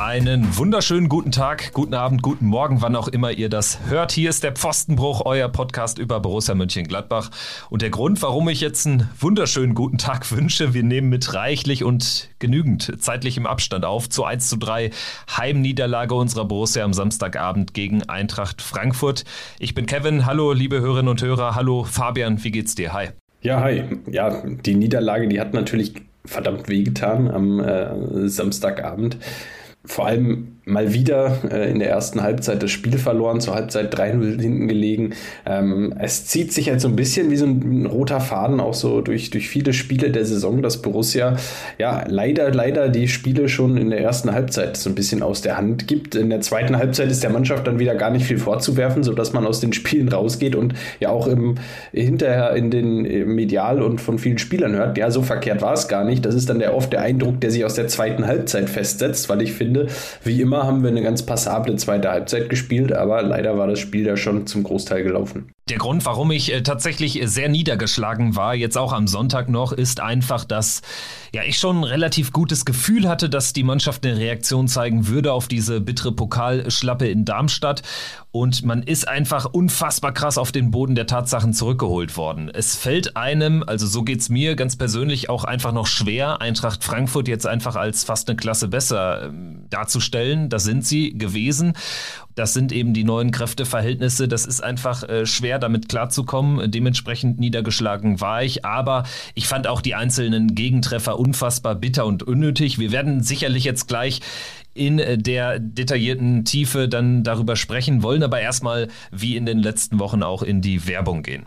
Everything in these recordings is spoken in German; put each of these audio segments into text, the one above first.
Einen wunderschönen guten Tag, guten Abend, guten Morgen, wann auch immer ihr das hört. Hier ist der Pfostenbruch, euer Podcast über Borussia Mönchengladbach. Und der Grund, warum ich jetzt einen wunderschönen guten Tag wünsche, wir nehmen mit reichlich und genügend zeitlichem Abstand auf zu 1 zu 3 Heimniederlage unserer Borussia am Samstagabend gegen Eintracht Frankfurt. Ich bin Kevin, hallo liebe Hörerinnen und Hörer, hallo Fabian, wie geht's dir? Hi. Ja, hi. Ja, die Niederlage, die hat natürlich verdammt wehgetan am äh, Samstagabend vor allem mal wieder äh, in der ersten Halbzeit das Spiel verloren, zur Halbzeit 3-0 hinten gelegen. Ähm, es zieht sich halt so ein bisschen wie so ein, roter Faden auch so durch, durch viele Spiele der Saison, dass Borussia ja leider, leider die Spiele schon in der ersten Halbzeit so ein bisschen aus der Hand gibt. In der zweiten Halbzeit ist der Mannschaft dann wieder gar nicht viel vorzuwerfen, sodass man aus den Spielen rausgeht und ja auch im, hinterher in den Medial und von vielen Spielern hört, ja, so verkehrt war es gar nicht. Das ist dann der, oft der Eindruck, der sich aus der zweiten Halbzeit festsetzt, weil ich finde, wie immer haben wir eine ganz passable zweite Halbzeit gespielt, aber leider war das Spiel ja schon zum Großteil gelaufen. Der Grund, warum ich äh, tatsächlich sehr niedergeschlagen war, jetzt auch am Sonntag noch, ist einfach, dass ja ich schon ein relativ gutes Gefühl hatte, dass die Mannschaft eine Reaktion zeigen würde auf diese bittere Pokalschlappe in Darmstadt. Und man ist einfach unfassbar krass auf den Boden der Tatsachen zurückgeholt worden. Es fällt einem, also so geht es mir ganz persönlich auch einfach noch schwer, Eintracht Frankfurt jetzt einfach als fast eine Klasse besser äh, darzustellen. Das sind sie gewesen. Das sind eben die neuen Kräfteverhältnisse. Das ist einfach äh, schwer, damit klarzukommen. Dementsprechend niedergeschlagen war ich. Aber ich fand auch die einzelnen Gegentreffer unfassbar bitter und unnötig. Wir werden sicherlich jetzt gleich in der detaillierten Tiefe dann darüber sprechen, wollen aber erstmal wie in den letzten Wochen auch in die Werbung gehen.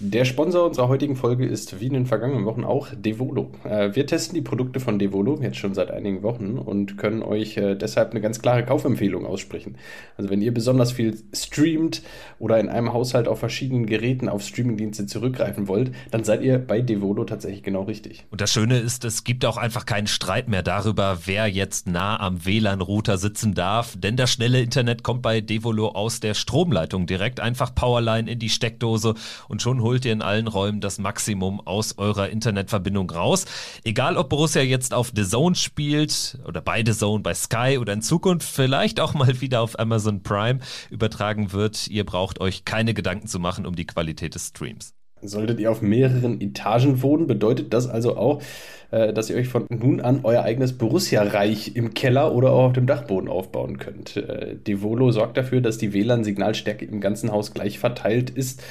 Der Sponsor unserer heutigen Folge ist wie in den vergangenen Wochen auch Devolo. Äh, wir testen die Produkte von Devolo jetzt schon seit einigen Wochen und können euch äh, deshalb eine ganz klare Kaufempfehlung aussprechen. Also wenn ihr besonders viel streamt oder in einem Haushalt auf verschiedenen Geräten auf Streamingdienste zurückgreifen wollt, dann seid ihr bei Devolo tatsächlich genau richtig. Und das Schöne ist, es gibt auch einfach keinen Streit mehr darüber, wer jetzt nah am WLAN-Router sitzen darf, denn das schnelle Internet kommt bei Devolo aus der Stromleitung direkt einfach Powerline in die Steckdose und schon holt ihr in allen Räumen das Maximum aus eurer Internetverbindung raus. Egal, ob Borussia jetzt auf The Zone spielt oder bei The Zone, bei Sky oder in Zukunft vielleicht auch mal wieder auf Amazon Prime übertragen wird, ihr braucht euch keine Gedanken zu machen um die Qualität des Streams. Solltet ihr auf mehreren Etagen wohnen, bedeutet das also auch, äh, dass ihr euch von nun an euer eigenes Borussia-Reich im Keller oder auch auf dem Dachboden aufbauen könnt. Äh, Devolo sorgt dafür, dass die WLAN-Signalstärke im ganzen Haus gleich verteilt ist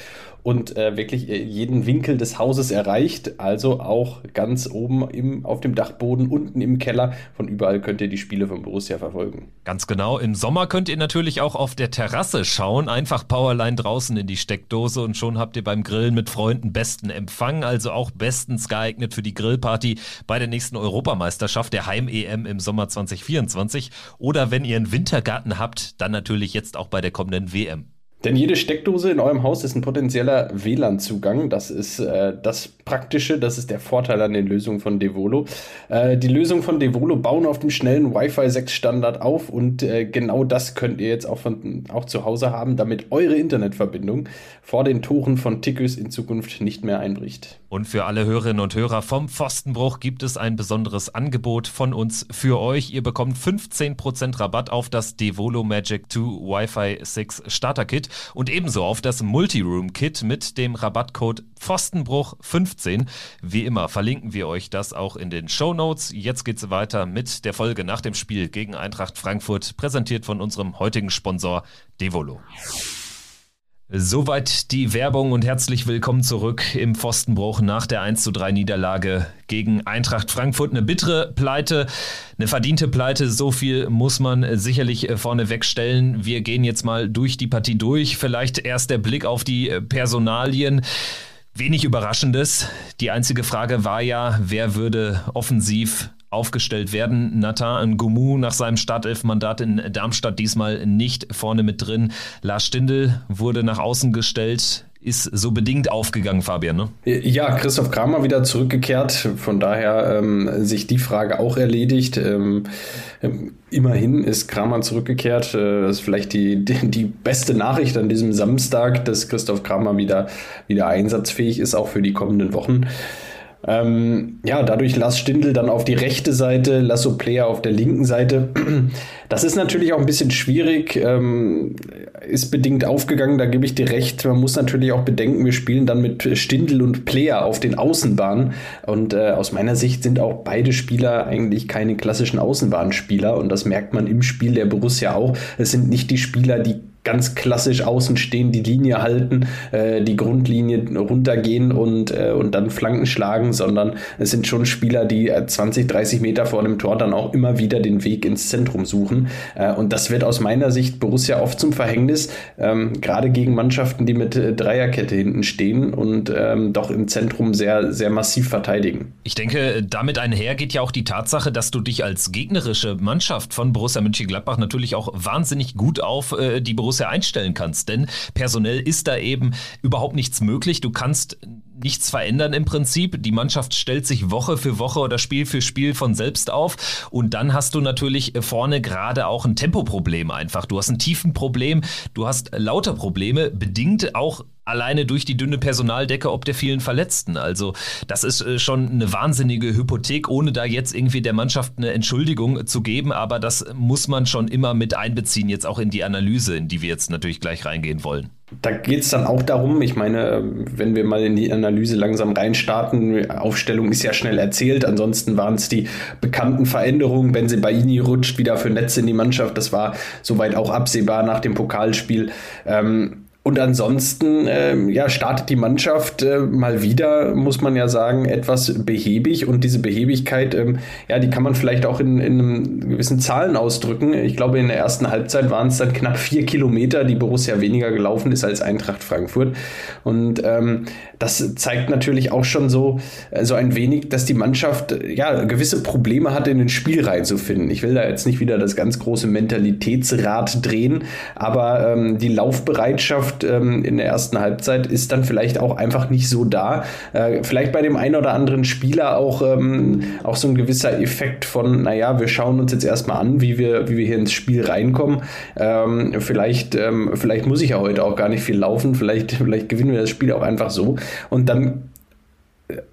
und äh, wirklich äh, jeden Winkel des Hauses erreicht. Also auch ganz oben im, auf dem Dachboden, unten im Keller. Von überall könnt ihr die Spiele von Borussia verfolgen. Ganz genau. Im Sommer könnt ihr natürlich auch auf der Terrasse schauen. Einfach Powerline draußen in die Steckdose und schon habt ihr beim Grillen mit Freunden besten Empfang. Also auch bestens geeignet für die Grillparty bei der nächsten Europameisterschaft, der Heim-EM im Sommer 2024. Oder wenn ihr einen Wintergarten habt, dann natürlich jetzt auch bei der kommenden WM. Denn jede Steckdose in eurem Haus ist ein potenzieller WLAN-Zugang. Das ist äh, das Praktische, das ist der Vorteil an den Lösungen von Devolo. Äh, die Lösungen von Devolo bauen auf dem schnellen Wi-Fi 6 Standard auf und äh, genau das könnt ihr jetzt auch, von, auch zu Hause haben, damit eure Internetverbindung vor den Toren von Tickus in Zukunft nicht mehr einbricht. Und für alle Hörerinnen und Hörer vom Pfostenbruch gibt es ein besonderes Angebot von uns für euch. Ihr bekommt 15% Rabatt auf das Devolo Magic 2 Wi-Fi 6 Starter Kit und ebenso auf das Multiroom-Kit mit dem Rabattcode Pfostenbruch15. Wie immer verlinken wir euch das auch in den Show Notes. Jetzt geht's weiter mit der Folge nach dem Spiel gegen Eintracht Frankfurt, präsentiert von unserem heutigen Sponsor Devolo. Soweit die Werbung und herzlich willkommen zurück im Pfostenbruch nach der 1 zu 3 Niederlage gegen Eintracht Frankfurt. Eine bittere Pleite, eine verdiente Pleite, so viel muss man sicherlich vorne wegstellen. Wir gehen jetzt mal durch die Partie durch. Vielleicht erst der Blick auf die Personalien. Wenig Überraschendes. Die einzige Frage war ja, wer würde offensiv aufgestellt werden. Nathan Ngumu nach seinem Startelfmandat in Darmstadt diesmal nicht vorne mit drin. Lars Stindl wurde nach außen gestellt. ist so bedingt aufgegangen, Fabian, ne? Ja, Christoph Kramer wieder zurückgekehrt. Von daher ähm, sich die Frage auch erledigt. Ähm, ähm immerhin ist Kramer zurückgekehrt. Äh, das ist vielleicht die, die, die, beste Nachricht an diesem Samstag, dass Christoph Kramer wieder, wieder einsatzfähig ist, auch für die kommenden Wochen. Ähm, ja, dadurch Lass Stindl dann auf die rechte Seite, Lasso Player auf der linken Seite. Das ist natürlich auch ein bisschen schwierig, ähm, ist bedingt aufgegangen, da gebe ich dir recht. Man muss natürlich auch bedenken, wir spielen dann mit Stindl und Player auf den Außenbahnen. Und äh, aus meiner Sicht sind auch beide Spieler eigentlich keine klassischen Außenbahnspieler. Und das merkt man im Spiel der Borussia auch. Es sind nicht die Spieler, die ganz klassisch außen stehen, die Linie halten, äh, die Grundlinie runtergehen und, äh, und dann Flanken schlagen, sondern es sind schon Spieler, die 20, äh, 30 Meter vor dem Tor dann auch immer wieder den Weg ins Zentrum suchen. Äh, und das wird aus meiner Sicht Borussia oft zum Verhängnis, ähm, gerade gegen Mannschaften, die mit äh, Dreierkette hinten stehen und ähm, doch im Zentrum sehr, sehr massiv verteidigen. Ich denke, damit einher geht ja auch die Tatsache, dass du dich als gegnerische Mannschaft von Borussia Mönchengladbach natürlich auch wahnsinnig gut auf äh, die Borussia Borussia einstellen kannst. Denn personell ist da eben überhaupt nichts möglich. Du kannst nichts verändern im Prinzip. Die Mannschaft stellt sich Woche für Woche oder Spiel für Spiel von selbst auf. Und dann hast du natürlich vorne gerade auch ein Tempoproblem einfach. Du hast ein Tiefenproblem, du hast lauter Probleme, bedingt auch alleine durch die dünne Personaldecke ob der vielen Verletzten. Also das ist äh, schon eine wahnsinnige Hypothek, ohne da jetzt irgendwie der Mannschaft eine Entschuldigung zu geben. Aber das muss man schon immer mit einbeziehen, jetzt auch in die Analyse, in die wir jetzt natürlich gleich reingehen wollen. Da geht es dann auch darum, ich meine, wenn wir mal in die Analyse langsam reinstarten, Aufstellung ist ja schnell erzählt, ansonsten waren es die bekannten Veränderungen. Benzebaini rutscht wieder für Netz in die Mannschaft, das war soweit auch absehbar nach dem Pokalspiel. Ähm, und ansonsten ähm, ja, startet die Mannschaft äh, mal wieder, muss man ja sagen, etwas behäbig. Und diese Behäbigkeit, ähm, ja, die kann man vielleicht auch in, in gewissen Zahlen ausdrücken. Ich glaube, in der ersten Halbzeit waren es dann knapp vier Kilometer, die Borussia weniger gelaufen ist als Eintracht Frankfurt. Und ähm, das zeigt natürlich auch schon so, äh, so ein wenig, dass die Mannschaft ja gewisse Probleme hat, in den Spiel reinzufinden. Ich will da jetzt nicht wieder das ganz große Mentalitätsrad drehen, aber ähm, die Laufbereitschaft Mannschaft ähm, in der ersten Halbzeit ist dann vielleicht auch einfach nicht so da. Äh, vielleicht bei dem einen oder anderen Spieler auch, ähm, auch so ein gewisser Effekt von, naja, wir schauen uns jetzt erstmal an, wie wir, wie wir hier ins Spiel reinkommen. Ähm, vielleicht, ähm, vielleicht muss ich ja heute auch gar nicht viel laufen, vielleicht, vielleicht gewinnen wir das Spiel auch einfach so. Und dann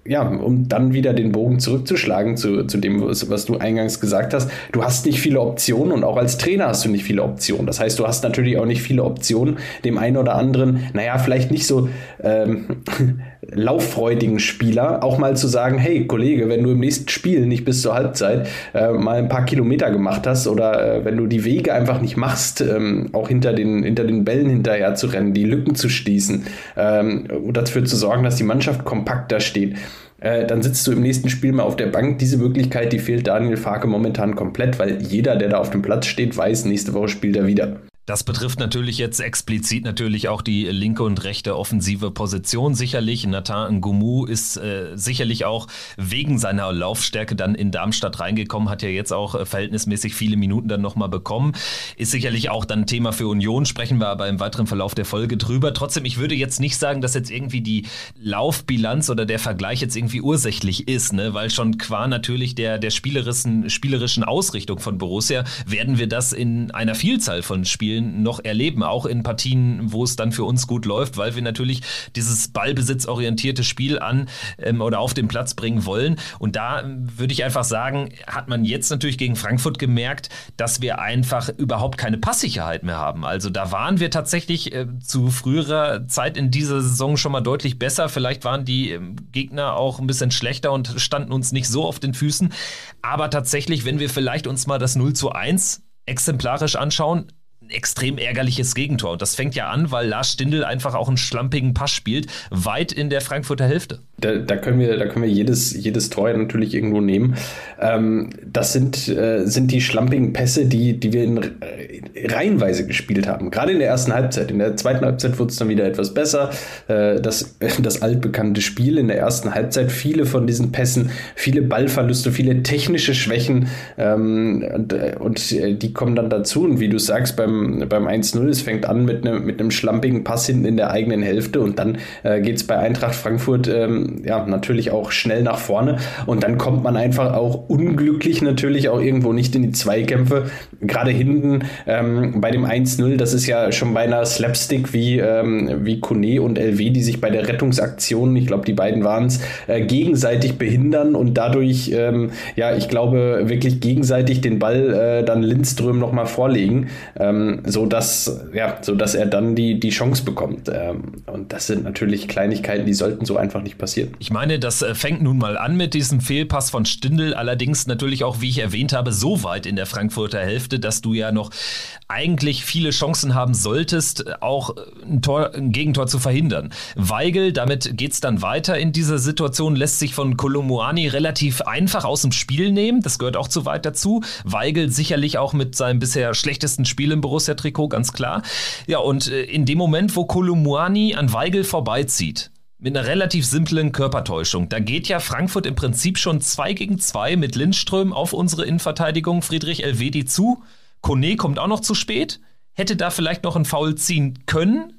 ja, um dann wieder den Bogen zurückzuschlagen zu, zu dem, was, was, du eingangs gesagt hast, du hast nicht viele Optionen und auch als Trainer hast du nicht viele Optionen. Das heißt, du hast natürlich auch nicht viele Optionen, dem einen oder anderen, naja, vielleicht nicht so ähm, lauffreudigen Spieler auch mal zu sagen, hey Kollege, wenn du im nächsten Spiel nicht bis zur Halbzeit äh, mal ein paar Kilometer gemacht hast oder äh, wenn du die Wege einfach nicht machst, ähm, auch hinter den, hinter den Bällen hinterher zu rennen, die Lücken zu schließen ähm, und dafür zu sorgen, dass die Mannschaft kompakter steht, äh, dann sitzt du im nächsten Spiel mal auf der Bank. Diese Möglichkeit, die fehlt Daniel Farke momentan komplett, weil jeder, der da auf dem Platz steht, weiß, nächste Woche spielt er wieder. Das betrifft natürlich jetzt explizit natürlich auch die linke und rechte offensive Position sicherlich. Nathan Ngumu ist äh, sicherlich auch wegen seiner Laufstärke dann in Darmstadt reingekommen, hat ja jetzt auch äh, verhältnismäßig viele Minuten dann nochmal bekommen. Ist sicherlich auch dann Thema für Union, sprechen wir aber im weiteren Verlauf der Folge drüber. Trotzdem, ich würde jetzt nicht sagen, dass jetzt irgendwie die Laufbilanz oder der Vergleich jetzt irgendwie ursächlich ist, ne? weil schon qua natürlich der, der spielerischen, spielerischen Ausrichtung von Borussia werden wir das in einer Vielzahl von Spielen Spielen noch erleben, auch in Partien, wo es dann für uns gut läuft, weil wir natürlich dieses ballbesitzorientierte Spiel an ähm, oder auf den Platz bringen wollen. Und da ähm, würde ich einfach sagen, hat man jetzt natürlich gegen Frankfurt gemerkt, dass wir einfach überhaupt keine Passsicherheit mehr haben. Also da waren wir tatsächlich äh, zu früherer Zeit in dieser Saison schon mal deutlich besser. Vielleicht waren die ähm, Gegner auch ein bisschen schlechter und standen uns nicht so auf den Füßen. Aber tatsächlich, wenn wir vielleicht uns mal das 0 zu 1 exemplarisch anschauen, extrem ärgerliches Gegentor. Und das fängt ja an, weil Lars Stindl einfach auch einen schlampigen Pass spielt, weit in der Frankfurter Hälfte. Da, da können wir, da können wir jedes, jedes Tor natürlich irgendwo nehmen. Ähm, das sind, äh, sind die schlampigen Pässe, die, die wir in äh, reihenweise gespielt haben. Gerade in der ersten Halbzeit. In der zweiten Halbzeit wurde es dann wieder etwas besser. Äh, das, das altbekannte Spiel in der ersten Halbzeit, viele von diesen Pässen, viele Ballverluste, viele technische Schwächen ähm, und, äh, und äh, die kommen dann dazu. Und wie du sagst, beim beim, beim 1-0. Es fängt an mit, ne, mit einem schlampigen Pass hinten in der eigenen Hälfte und dann äh, geht es bei Eintracht Frankfurt ähm, ja natürlich auch schnell nach vorne und dann kommt man einfach auch unglücklich natürlich auch irgendwo nicht in die Zweikämpfe. Gerade hinten ähm, bei dem 1-0, das ist ja schon beinahe Slapstick wie, ähm, wie Kone und LW, die sich bei der Rettungsaktion, ich glaube, die beiden waren es, äh, gegenseitig behindern und dadurch, ähm, ja, ich glaube, wirklich gegenseitig den Ball äh, dann Lindström nochmal vorlegen, ähm, so dass, ja, so dass er dann die, die Chance bekommt. Ähm, und das sind natürlich Kleinigkeiten, die sollten so einfach nicht passieren. Ich meine, das äh, fängt nun mal an mit diesem Fehlpass von Stindl, allerdings natürlich auch, wie ich erwähnt habe, so weit in der Frankfurter Hälfte, dass du ja noch eigentlich viele Chancen haben solltest, auch ein, Tor, ein Gegentor zu verhindern. Weigel, damit geht es dann weiter in dieser Situation, lässt sich von Kolomuani relativ einfach aus dem Spiel nehmen. Das gehört auch zu weit dazu. Weigel sicherlich auch mit seinem bisher schlechtesten Spiel im Borussia-Trikot, ganz klar. Ja, und äh, in dem Moment, wo Kolomuani an Weigel vorbeizieht, mit einer relativ simplen Körpertäuschung. Da geht ja Frankfurt im Prinzip schon 2 gegen 2 mit Lindström auf unsere Innenverteidigung Friedrich Elvedi zu. Kone kommt auch noch zu spät, hätte da vielleicht noch einen Foul ziehen können.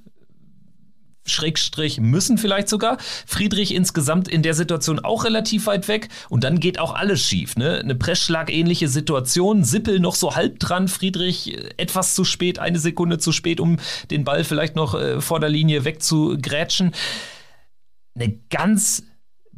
Schrägstrich müssen vielleicht sogar. Friedrich insgesamt in der Situation auch relativ weit weg und dann geht auch alles schief. Ne? Eine Pressschlagähnliche Situation, Sippel noch so halb dran, Friedrich äh, etwas zu spät, eine Sekunde zu spät, um den Ball vielleicht noch äh, vor der Linie wegzugrätschen. Eine ganz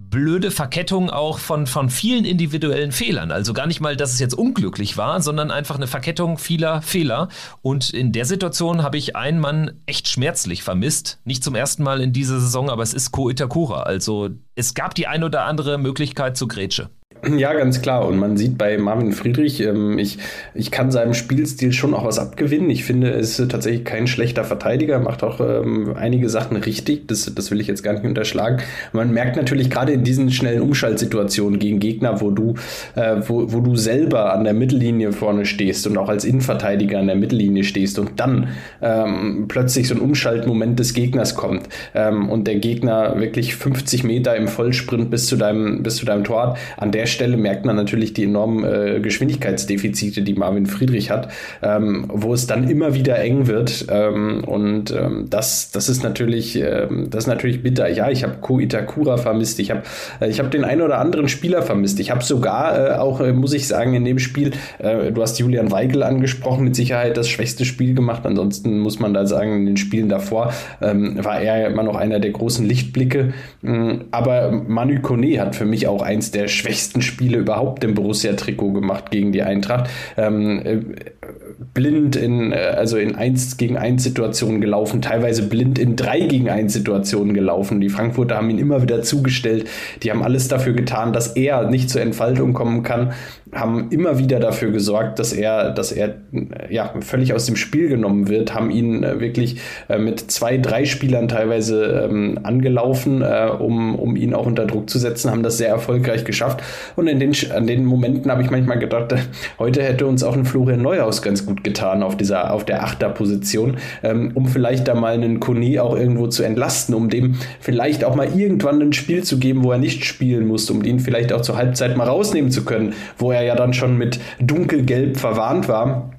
blöde Verkettung auch von, von vielen individuellen Fehlern. Also gar nicht mal, dass es jetzt unglücklich war, sondern einfach eine Verkettung vieler Fehler. Und in der Situation habe ich einen Mann echt schmerzlich vermisst. Nicht zum ersten Mal in dieser Saison, aber es ist Ko Itakura. Also es gab die ein oder andere Möglichkeit zu Grätsche. Ja, ganz klar. Und man sieht bei Marvin Friedrich, ähm, ich, ich kann seinem Spielstil schon auch was abgewinnen. Ich finde, er ist tatsächlich kein schlechter Verteidiger, macht auch ähm, einige Sachen richtig. Das, das will ich jetzt gar nicht unterschlagen. Man merkt natürlich gerade in diesen schnellen Umschaltsituationen gegen Gegner, wo du, äh, wo, wo du selber an der Mittellinie vorne stehst und auch als Innenverteidiger an der Mittellinie stehst und dann ähm, plötzlich so ein Umschaltmoment des Gegners kommt ähm, und der Gegner wirklich 50 Meter im Vollsprint bis zu deinem, bis zu deinem Tor hat, an der Stelle merkt man natürlich die enormen äh, Geschwindigkeitsdefizite, die Marvin Friedrich hat, ähm, wo es dann immer wieder eng wird. Ähm, und ähm, das, das ist natürlich, ähm, das ist natürlich bitter. Ja, ich habe Ko Itakura vermisst. Ich habe äh, hab den einen oder anderen Spieler vermisst. Ich habe sogar äh, auch, äh, muss ich sagen, in dem Spiel, äh, du hast Julian Weigel angesprochen, mit Sicherheit das schwächste Spiel gemacht. Ansonsten muss man da sagen, in den Spielen davor ähm, war er immer noch einer der großen Lichtblicke. Ähm, aber Manu Kone hat für mich auch eins der schwächsten besten Spiele überhaupt im Borussia-Trikot gemacht gegen die Eintracht. Ähm, äh, blind in, äh, also in 1 gegen 1 Situationen gelaufen, teilweise blind in 3 gegen 1 Situationen gelaufen. Die Frankfurter haben ihn immer wieder zugestellt. Die haben alles dafür getan, dass er nicht zur Entfaltung kommen kann haben immer wieder dafür gesorgt, dass er, dass er ja, völlig aus dem Spiel genommen wird, haben ihn äh, wirklich äh, mit zwei, drei Spielern teilweise ähm, angelaufen, äh, um, um ihn auch unter Druck zu setzen, haben das sehr erfolgreich geschafft. Und in den, an den Momenten habe ich manchmal gedacht, heute hätte uns auch ein Florian Neuhaus ganz gut getan auf dieser, auf der Achterposition, ähm, um vielleicht da mal einen Koni auch irgendwo zu entlasten, um dem vielleicht auch mal irgendwann ein Spiel zu geben, wo er nicht spielen muss, um ihn vielleicht auch zur Halbzeit mal rausnehmen zu können, wo er er ja dann schon mit dunkelgelb verwarnt war.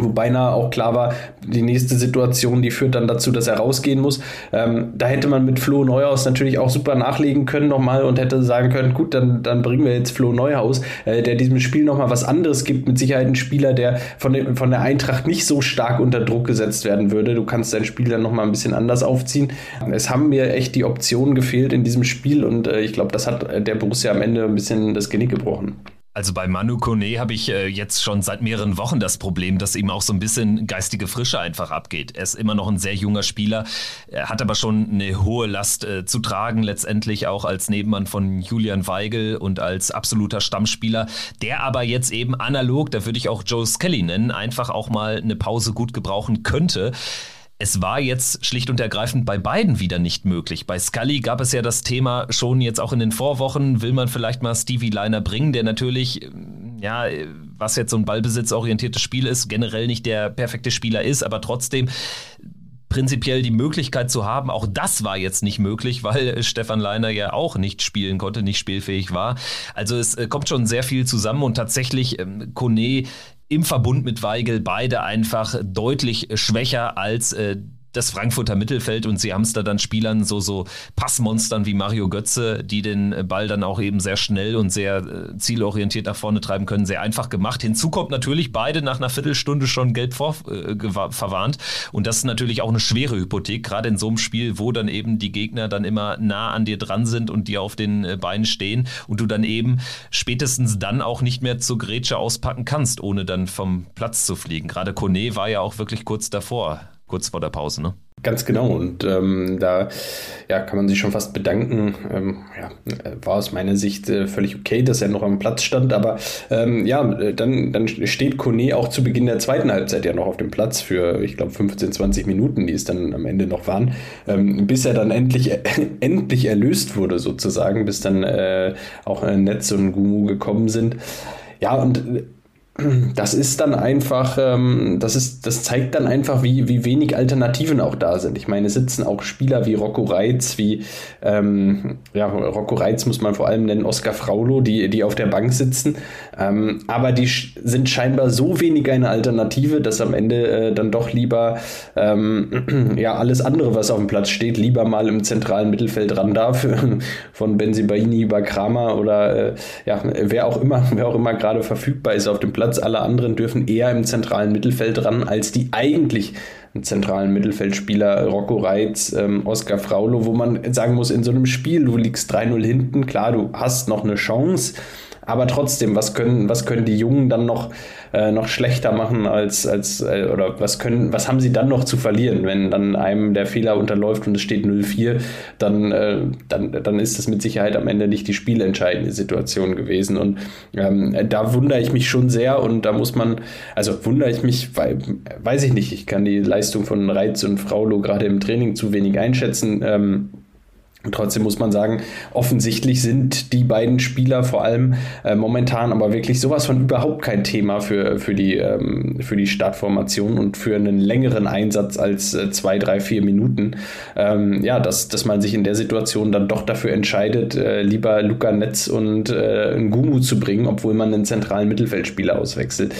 Wobei na auch klar war, die nächste Situation, die führt dann dazu, dass er rausgehen muss. Ähm, da hätte man mit Flo Neuhaus natürlich auch super nachlegen können nochmal und hätte sagen können, gut, dann, dann bringen wir jetzt Flo Neuhaus, äh, der diesem Spiel nochmal was anderes gibt. Mit Sicherheit ein Spieler, der von, den, von der Eintracht nicht so stark unter Druck gesetzt werden würde. Du kannst dein Spiel dann nochmal ein bisschen anders aufziehen. Es haben mir echt die Optionen gefehlt in diesem Spiel und äh, ich glaube, das hat der Borussia am Ende ein bisschen das Genick gebrochen. Also bei Manu Kone habe ich äh, jetzt schon seit mehreren Wochen das Problem, dass ihm auch so ein bisschen geistige Frische einfach abgeht. Er ist immer noch ein sehr junger Spieler, er hat aber schon eine hohe Last äh, zu tragen, letztendlich auch als Nebenmann von Julian Weigel und als absoluter Stammspieler, der aber jetzt eben analog, da würde ich auch Joe Skelly nennen, einfach auch mal eine Pause gut gebrauchen könnte. Es war jetzt schlicht und ergreifend bei beiden wieder nicht möglich. Bei Scully gab es ja das Thema schon jetzt auch in den Vorwochen, will man vielleicht mal Stevie Liner bringen, der natürlich, ähm, ja, was jetzt so ein ballbesitzorientiertes Spiel ist, generell nicht der perfekte Spieler ist, aber trotzdem prinzipiell die Möglichkeit zu haben. Auch das war jetzt nicht möglich, weil Stefan Leiner ja auch nicht spielen konnte, nicht spielfähig war. Also es äh, kommt schon sehr viel zusammen und tatsächlich ähm, Kone im Verbund mit Weigel beide einfach deutlich schwächer als äh, das Frankfurter Mittelfeld und sie haben es da dann Spielern so, so Passmonstern wie Mario Götze, die den Ball dann auch eben sehr schnell und sehr äh, zielorientiert nach vorne treiben können, sehr einfach gemacht. Hinzu kommt natürlich beide nach einer Viertelstunde schon gelb vor, äh, verwarnt und das ist natürlich auch eine schwere Hypothek, gerade in so einem Spiel, wo dann eben die Gegner dann immer nah an dir dran sind und dir auf den äh, Beinen stehen und du dann eben spätestens dann auch nicht mehr zur Grätsche auspacken kannst, ohne dann vom Platz zu fliegen. Gerade Kone war ja auch wirklich kurz davor kurz vor der Pause, ne? Ganz genau. Und ähm, da ja, kann man sich schon fast bedanken. Ähm, ja, war aus meiner Sicht äh, völlig okay, dass er noch am Platz stand. Aber ähm, ja, dann, dann steht Kone auch zu Beginn der zweiten Halbzeit ja noch auf dem Platz für, ich glaube, 15, 20 Minuten, die es dann am Ende noch waren, ähm, bis er dann endlich, äh, endlich erlöst wurde, sozusagen, bis dann äh, auch Netz und Gumu gekommen sind. Ja, und das ist dann einfach, ähm, das ist, das zeigt dann einfach, wie, wie wenig Alternativen auch da sind. Ich meine, sitzen auch Spieler wie Rocco Reitz, wie ähm, ja, Rocco Reitz muss man vor allem nennen, Oskar Fraulo, die, die auf der Bank sitzen. Ähm, aber die sind scheinbar so wenig eine Alternative, dass am Ende äh, dann doch lieber ähm, ja alles andere, was auf dem Platz steht, lieber mal im zentralen Mittelfeld ran darf. Von Benzibaini über Kramer oder äh, ja, wer auch immer, wer auch immer gerade verfügbar ist auf dem Platz Platz. Alle anderen dürfen eher im zentralen Mittelfeld ran, als die eigentlich zentralen Mittelfeldspieler Rocco Reitz, ähm, Oskar Fraulo, wo man sagen muss, in so einem Spiel, du liegst 3-0 hinten, klar, du hast noch eine Chance, aber trotzdem, was können, was können die Jungen dann noch, äh, noch schlechter machen als, als äh, oder was können, was haben sie dann noch zu verlieren, wenn dann einem der Fehler unterläuft und es steht 0-4, dann, äh, dann, dann ist das mit Sicherheit am Ende nicht die spielentscheidende Situation gewesen. Und ähm, da wundere ich mich schon sehr und da muss man, also wundere ich mich, weil, weiß ich nicht, ich kann die Leistung von Reiz und Fraulo gerade im Training zu wenig einschätzen. Ähm, Trotzdem muss man sagen, offensichtlich sind die beiden Spieler vor allem äh, momentan aber wirklich sowas von überhaupt kein Thema für, für, die, ähm, für die Startformation und für einen längeren Einsatz als äh, zwei, drei, vier Minuten. Ähm, ja, dass, dass man sich in der Situation dann doch dafür entscheidet, äh, lieber Luca Netz und äh, Ngumu zu bringen, obwohl man einen zentralen Mittelfeldspieler auswechselt.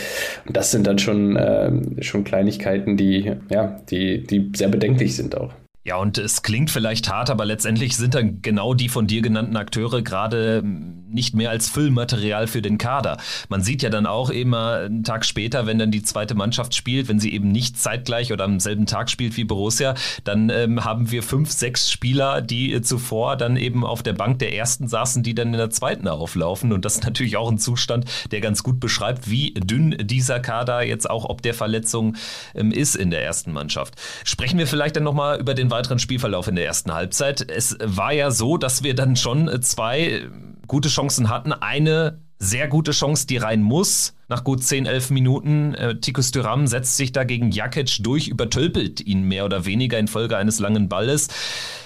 Und das sind dann schon, äh, schon Kleinigkeiten, die, ja, die, die sehr bedenklich sind auch. Ja, und es klingt vielleicht hart, aber letztendlich sind dann genau die von dir genannten Akteure gerade nicht mehr als Füllmaterial für den Kader. Man sieht ja dann auch immer einen Tag später, wenn dann die zweite Mannschaft spielt, wenn sie eben nicht zeitgleich oder am selben Tag spielt wie Borussia, dann ähm, haben wir fünf, sechs Spieler, die äh, zuvor dann eben auf der Bank der ersten saßen, die dann in der zweiten auflaufen. Und das ist natürlich auch ein Zustand, der ganz gut beschreibt, wie dünn dieser Kader jetzt auch ob der Verletzung ähm, ist in der ersten Mannschaft. Sprechen wir vielleicht dann nochmal über den weiteren Spielverlauf in der ersten Halbzeit. Es war ja so, dass wir dann schon zwei gute Chancen hatten. Eine sehr gute Chance, die rein muss. Nach gut 10, 11 Minuten. Äh, Tikus Thuram setzt sich da gegen Jakic durch, übertölpelt ihn mehr oder weniger infolge eines langen Balles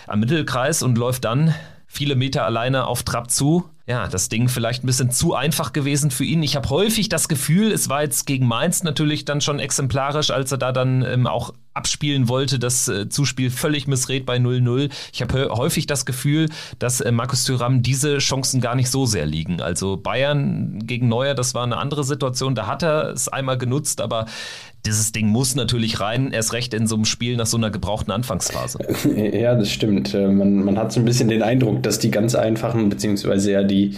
am Mittelkreis und läuft dann viele Meter alleine auf Trab zu ja, das Ding vielleicht ein bisschen zu einfach gewesen für ihn. Ich habe häufig das Gefühl, es war jetzt gegen Mainz natürlich dann schon exemplarisch, als er da dann ähm, auch abspielen wollte, das äh, Zuspiel völlig missrät bei 0-0. Ich habe häufig das Gefühl, dass äh, Markus Thüram diese Chancen gar nicht so sehr liegen. Also Bayern gegen Neuer, das war eine andere Situation. Da hat er es einmal genutzt, aber dieses Ding muss natürlich rein, erst recht in so einem Spiel nach so einer gebrauchten Anfangsphase. Ja, das stimmt. Äh, man, man hat so ein bisschen den Eindruck, dass die ganz einfachen, beziehungsweise ja die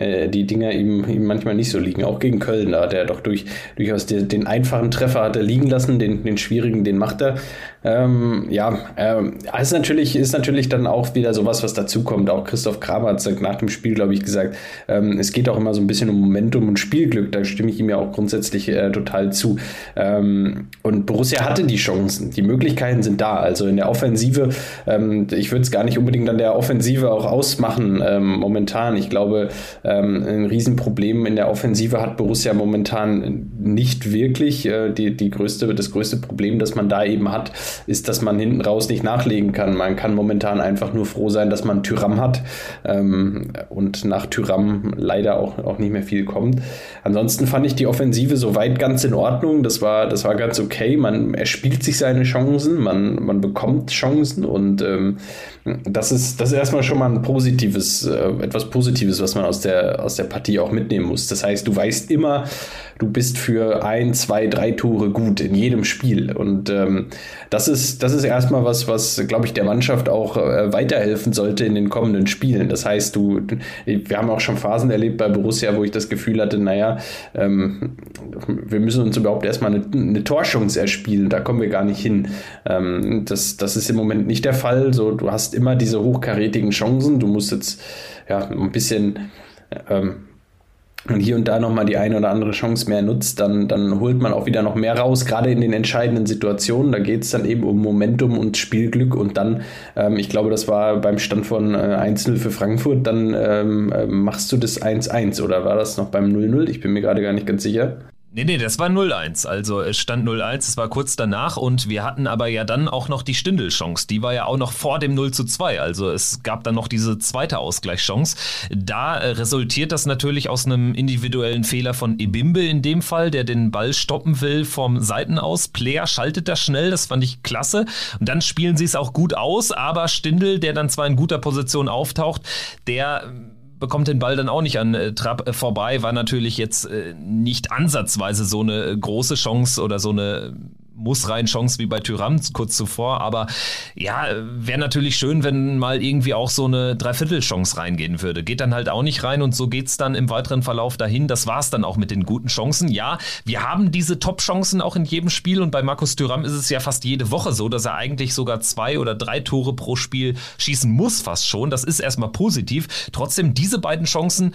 äh, die Dinger ihm, ihm manchmal nicht so liegen. Auch gegen Köln, da hat er doch durch, durchaus den, den einfachen Treffer hat er liegen lassen, den, den schwierigen, den macht er. Ähm, ja, ähm, ist natürlich, ist natürlich dann auch wieder sowas, was dazukommt. Auch Christoph Kramer hat nach dem Spiel, glaube ich, gesagt, ähm, es geht auch immer so ein bisschen um Momentum und Spielglück. Da stimme ich ihm ja auch grundsätzlich äh, total zu. Ähm, und Borussia hatte die Chancen. Die Möglichkeiten sind da. Also in der Offensive, ähm, ich würde es gar nicht unbedingt an der Offensive auch ausmachen ähm, momentan. Ich glaube, Ähm, ein Riesenproblem in der Offensive hat Borussia momentan nicht wirklich. Äh, die, die größte, das größte Problem, das man da eben hat, ist, dass man hinten raus nicht nachlegen kann. Man kann momentan einfach nur froh sein, dass man Tyram hat ähm, und nach Tyram leider auch, auch nicht mehr viel kommt. Ansonsten fand ich die Offensive soweit ganz in Ordnung. Das war, das war ganz okay. Man erspielt sich seine Chancen, man, man bekommt Chancen und ähm, das ist, das ist erstmal schon mal ein positives, äh, etwas Positives, was man aus der, aus der Partie auch mitnehmen muss. Das heißt, du weißt immer, du bist für ein, zwei, drei Tore gut in jedem Spiel. Und ähm, das ist, das ist erstmal was, was, glaube ich, der Mannschaft auch äh, weiterhelfen sollte in den kommenden Spielen. Das heißt, du, wir haben auch schon Phasen erlebt bei Borussia, wo ich das Gefühl hatte, naja, ähm, wir müssen uns überhaupt erstmal eine, eine Torchance erspielen. Da kommen wir gar nicht hin. Ähm, das, das ist im Moment nicht der Fall. So, du hast immer diese hochkarätigen Chancen. Du musst jetzt ja ein bisschen ähm, und hier und da nochmal die eine oder andere Chance mehr nutzt, dann, dann holt man auch wieder noch mehr raus, gerade in den entscheidenden Situationen. Da geht es dann eben um Momentum und Spielglück und dann, ähm, ich glaube, das war beim Stand von äh, 1-0 für Frankfurt, dann ähm, äh, machst du das 1-1 oder war das noch beim 0-0? Ich bin mir gerade gar nicht ganz sicher. Nee, nee, das war 0-1. Also es stand 0-1, es war kurz danach und wir hatten aber ja dann auch noch die Stindel-Chance. Die war ja auch noch vor dem 0 2. Also es gab dann noch diese zweite Ausgleichschance. Da äh, resultiert das natürlich aus einem individuellen Fehler von Ebimbe in dem Fall, der den Ball stoppen will vom Seiten aus. Player schaltet das schnell, das fand ich klasse. Und dann spielen sie es auch gut aus, aber Stindel, der dann zwar in guter Position auftaucht, der bekommt den Ball dann auch nicht an äh, Trapp äh, vorbei, war natürlich jetzt äh, nicht ansatzweise so eine äh, große Chance oder so eine muss rein Chance wie bei Tyram kurz zuvor. Aber ja, wäre natürlich schön, wenn mal irgendwie auch so eine Dreiviertelchance reingehen würde. Geht dann halt auch nicht rein und so geht's dann im weiteren Verlauf dahin. Das war's dann auch mit den guten Chancen. Ja, wir haben diese Top-Chancen auch in jedem Spiel und bei Markus Tyram ist es ja fast jede Woche so, dass er eigentlich sogar zwei oder drei Tore pro Spiel schießen muss, fast schon. Das ist erstmal positiv. Trotzdem, diese beiden Chancen,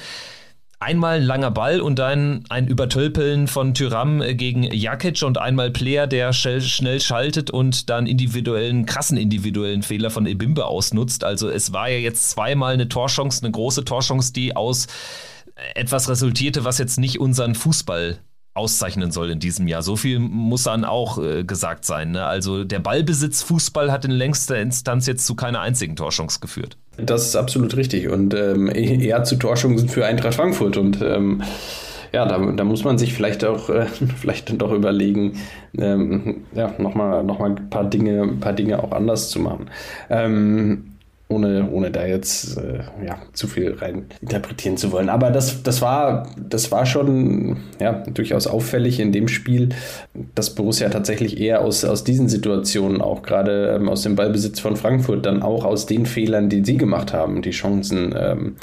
Einmal ein langer Ball und dann ein Übertölpeln von Tyram gegen Jakic und einmal Player, der schnell schaltet und dann individuellen, krassen individuellen Fehler von Ebimbe ausnutzt. Also es war ja jetzt zweimal eine Torchance, eine große Torchance, die aus etwas resultierte, was jetzt nicht unseren Fußball auszeichnen soll in diesem Jahr. So viel muss dann auch äh, gesagt sein. Ne? Also der Ballbesitz Fußball hat in längster Instanz jetzt zu keiner einzigen Torchance geführt. Das ist absolut richtig und ähm, eher zu Torchancen für Eintracht Frankfurt und ähm, ja, da, da, muss man sich vielleicht auch äh, vielleicht dann doch überlegen, ähm, ja, nochmal noch mal ein paar Dinge, ein paar Dinge auch anders zu machen. Ähm, ohne, ohne da jetzt äh, ja, zu viel rein interpretieren zu wollen. Aber das, das, war, das war schon ja, durchaus auffällig in dem Spiel, dass Borussia tatsächlich eher aus, aus diesen Situationen, auch gerade ähm, aus dem Ballbesitz von Frankfurt, dann auch aus den Fehlern, die sie gemacht haben, die Chancen ähm,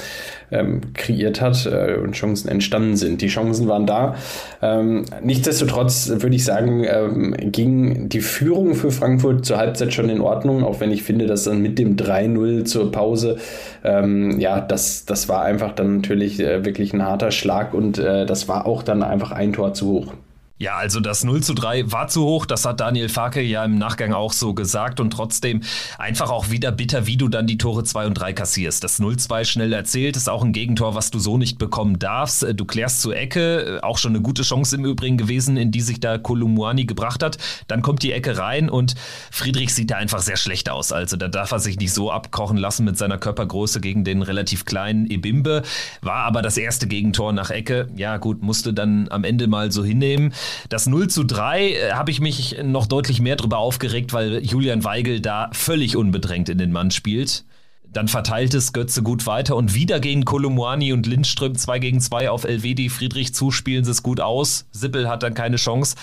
ähm, kreiert hat äh, und Chancen entstanden sind. Die Chancen waren da. Ähm, nichtsdestotrotz würde ich sagen, ähm, ging die Führung für Frankfurt zur Halbzeit schon in Ordnung, auch wenn ich finde, dass dann mit dem 3-0 zur Pause, ähm, ja, das, das war einfach dann natürlich äh, wirklich ein harter Schlag und äh, das war auch dann einfach ein Tor zu hoch. Ja, also das 0 zu 3 war zu hoch, das hat Daniel Farke ja im Nachgang auch so gesagt und trotzdem einfach auch wieder bitter, wie du dann die Tore 2 und 3 kassierst. Das 0-2 schnell erzählt, ist auch ein Gegentor, was du so nicht bekommen darfst. Du klärst zur Ecke, auch schon eine gute Chance im Übrigen gewesen, in die sich da Kolumuani gebracht hat. Dann kommt die Ecke rein und Friedrich sieht da einfach sehr schlecht aus. Also da darf er sich nicht so abkochen lassen mit seiner Körpergröße gegen den relativ kleinen Ebimbe. War aber das erste Gegentor nach Ecke. Ja gut, musste dann am Ende mal so hinnehmen. Das 0 zu 3 äh, habe ich mich noch deutlich mehr darüber aufgeregt, weil Julian Weigel da völlig unbedrängt in den Mann spielt. Dann verteilt es Götze gut weiter und wieder gehen Kolumwani und Lindström 2 gegen 2 auf Elvedi Friedrich zu, spielen sie es gut aus. Sippel hat dann keine Chance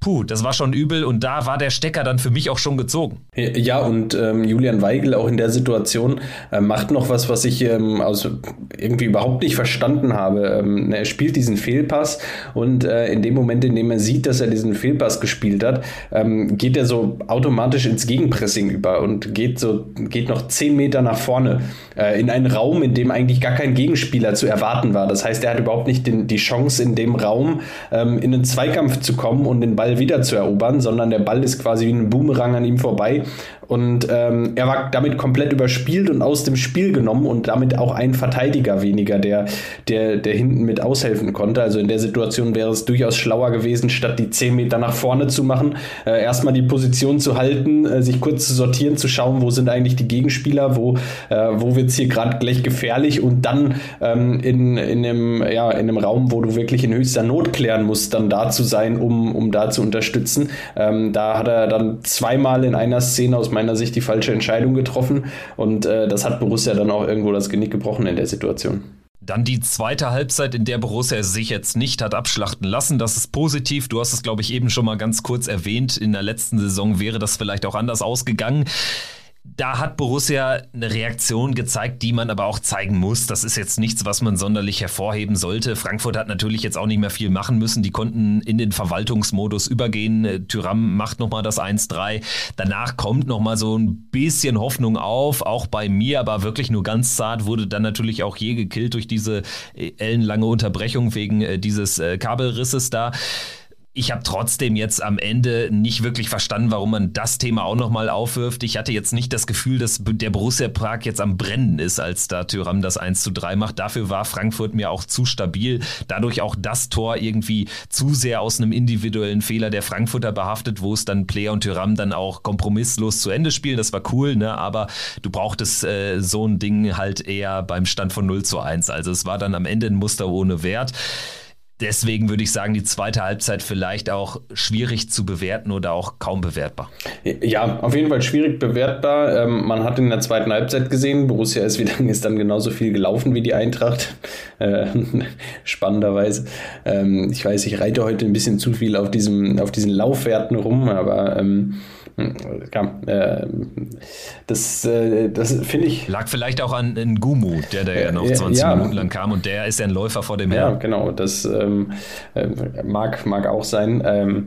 puh, das war schon übel und da war der Stecker dann für mich auch schon gezogen. Ja, und ähm, Julian Weigel auch in der Situation äh, macht noch was, was ich ähm, aus, irgendwie überhaupt nicht verstanden habe. Ähm, er spielt diesen Fehlpass und äh, in dem Moment, in dem er sieht, dass er diesen Fehlpass gespielt hat, ähm, geht er so automatisch ins Gegenpressing über und geht so, geht noch zehn Meter nach vorne äh, in einen Raum, in dem eigentlich gar kein Gegenspieler zu erwarten war. Das heißt, er hat überhaupt nicht den, die Chance, in dem Raum ähm, in einen Zweikampf zu kommen und den Ball Ball wieder zu erobern, sondern der Ball ist quasi wie ein Boomerang an ihm vorbei und ähm, er war damit komplett überspielt und aus dem Spiel genommen und damit auch ein Verteidiger weniger, der, der, der hinten mit aushelfen konnte. Also in der Situation wäre es durchaus schlauer gewesen, statt die 10 Meter nach vorne zu machen, äh, erstmal die Position zu halten, äh, sich kurz zu sortieren, zu schauen, wo sind eigentlich die Gegenspieler, wo, äh, wo wird es hier gerade gleich gefährlich und dann ähm, in, in, einem, ja, in einem Raum, wo du wirklich in höchster Not klären musst, dann da zu sein, um, um da zu unterstützen. Ähm, da hat er dann zweimal in einer Szene aus meiner meiner Sicht die falsche Entscheidung getroffen und äh, das hat Borussia dann auch irgendwo das Genick gebrochen in der Situation. Dann die zweite Halbzeit, in der Borussia sich jetzt nicht hat abschlachten lassen. Das ist positiv. Du hast es, glaube ich, eben schon mal ganz kurz erwähnt. In der letzten Saison wäre das vielleicht auch anders ausgegangen da hat Borussia eine Reaktion gezeigt, die man aber auch zeigen muss. Das ist jetzt nichts, was man sonderlich hervorheben sollte. Frankfurt hat natürlich jetzt auch nicht mehr viel machen müssen. Die konnten in den Verwaltungsmodus übergehen. Tyram macht nochmal das 1-3. Danach kommt nochmal so ein bisschen Hoffnung auf, auch bei mir, aber wirklich nur ganz zart, wurde dann natürlich auch je gekillt durch diese ellenlange Unterbrechung wegen äh, dieses äh, Kabelrisses da ich habe trotzdem jetzt am Ende nicht wirklich verstanden, warum man das Thema auch nochmal aufwirft. Ich hatte jetzt nicht das Gefühl, dass der Borussia Prag jetzt am Brennen ist, als da Tyram das 1 zu 3 macht. Dafür war Frankfurt mir auch zu stabil. Dadurch auch das Tor irgendwie zu sehr aus einem individuellen Fehler der Frankfurter behaftet, wo es dann Player und Tyram dann auch kompromisslos zu Ende spielen. Das war cool, ne? aber du brauchtest äh, so ein Ding halt eher beim Stand von 0 zu 1. Also es war dann am Ende ein Muster ohne Wert. Deswegen würde ich sagen, die zweite Halbzeit vielleicht auch schwierig zu bewerten oder auch kaum bewertbar. Ja, auf jeden Fall schwierig bewertbar. Ähm, man hat in der zweiten Halbzeit gesehen, Borussia ist, wieder, ist dann genauso viel gelaufen wie die Eintracht. Äh, spannenderweise. Ähm, ich weiß, ich reite heute ein bisschen zu viel auf, diesem, auf diesen Laufwerten rum, aber ähm, ja, äh, das, äh, das finde ich. Lag vielleicht auch an Ngumu, der da ja noch 20 ja, Minuten lang kam und der ist ja ein Läufer vor dem Herrn. Ja, genau, das ähm, äh, mag, mag auch sein. Ähm,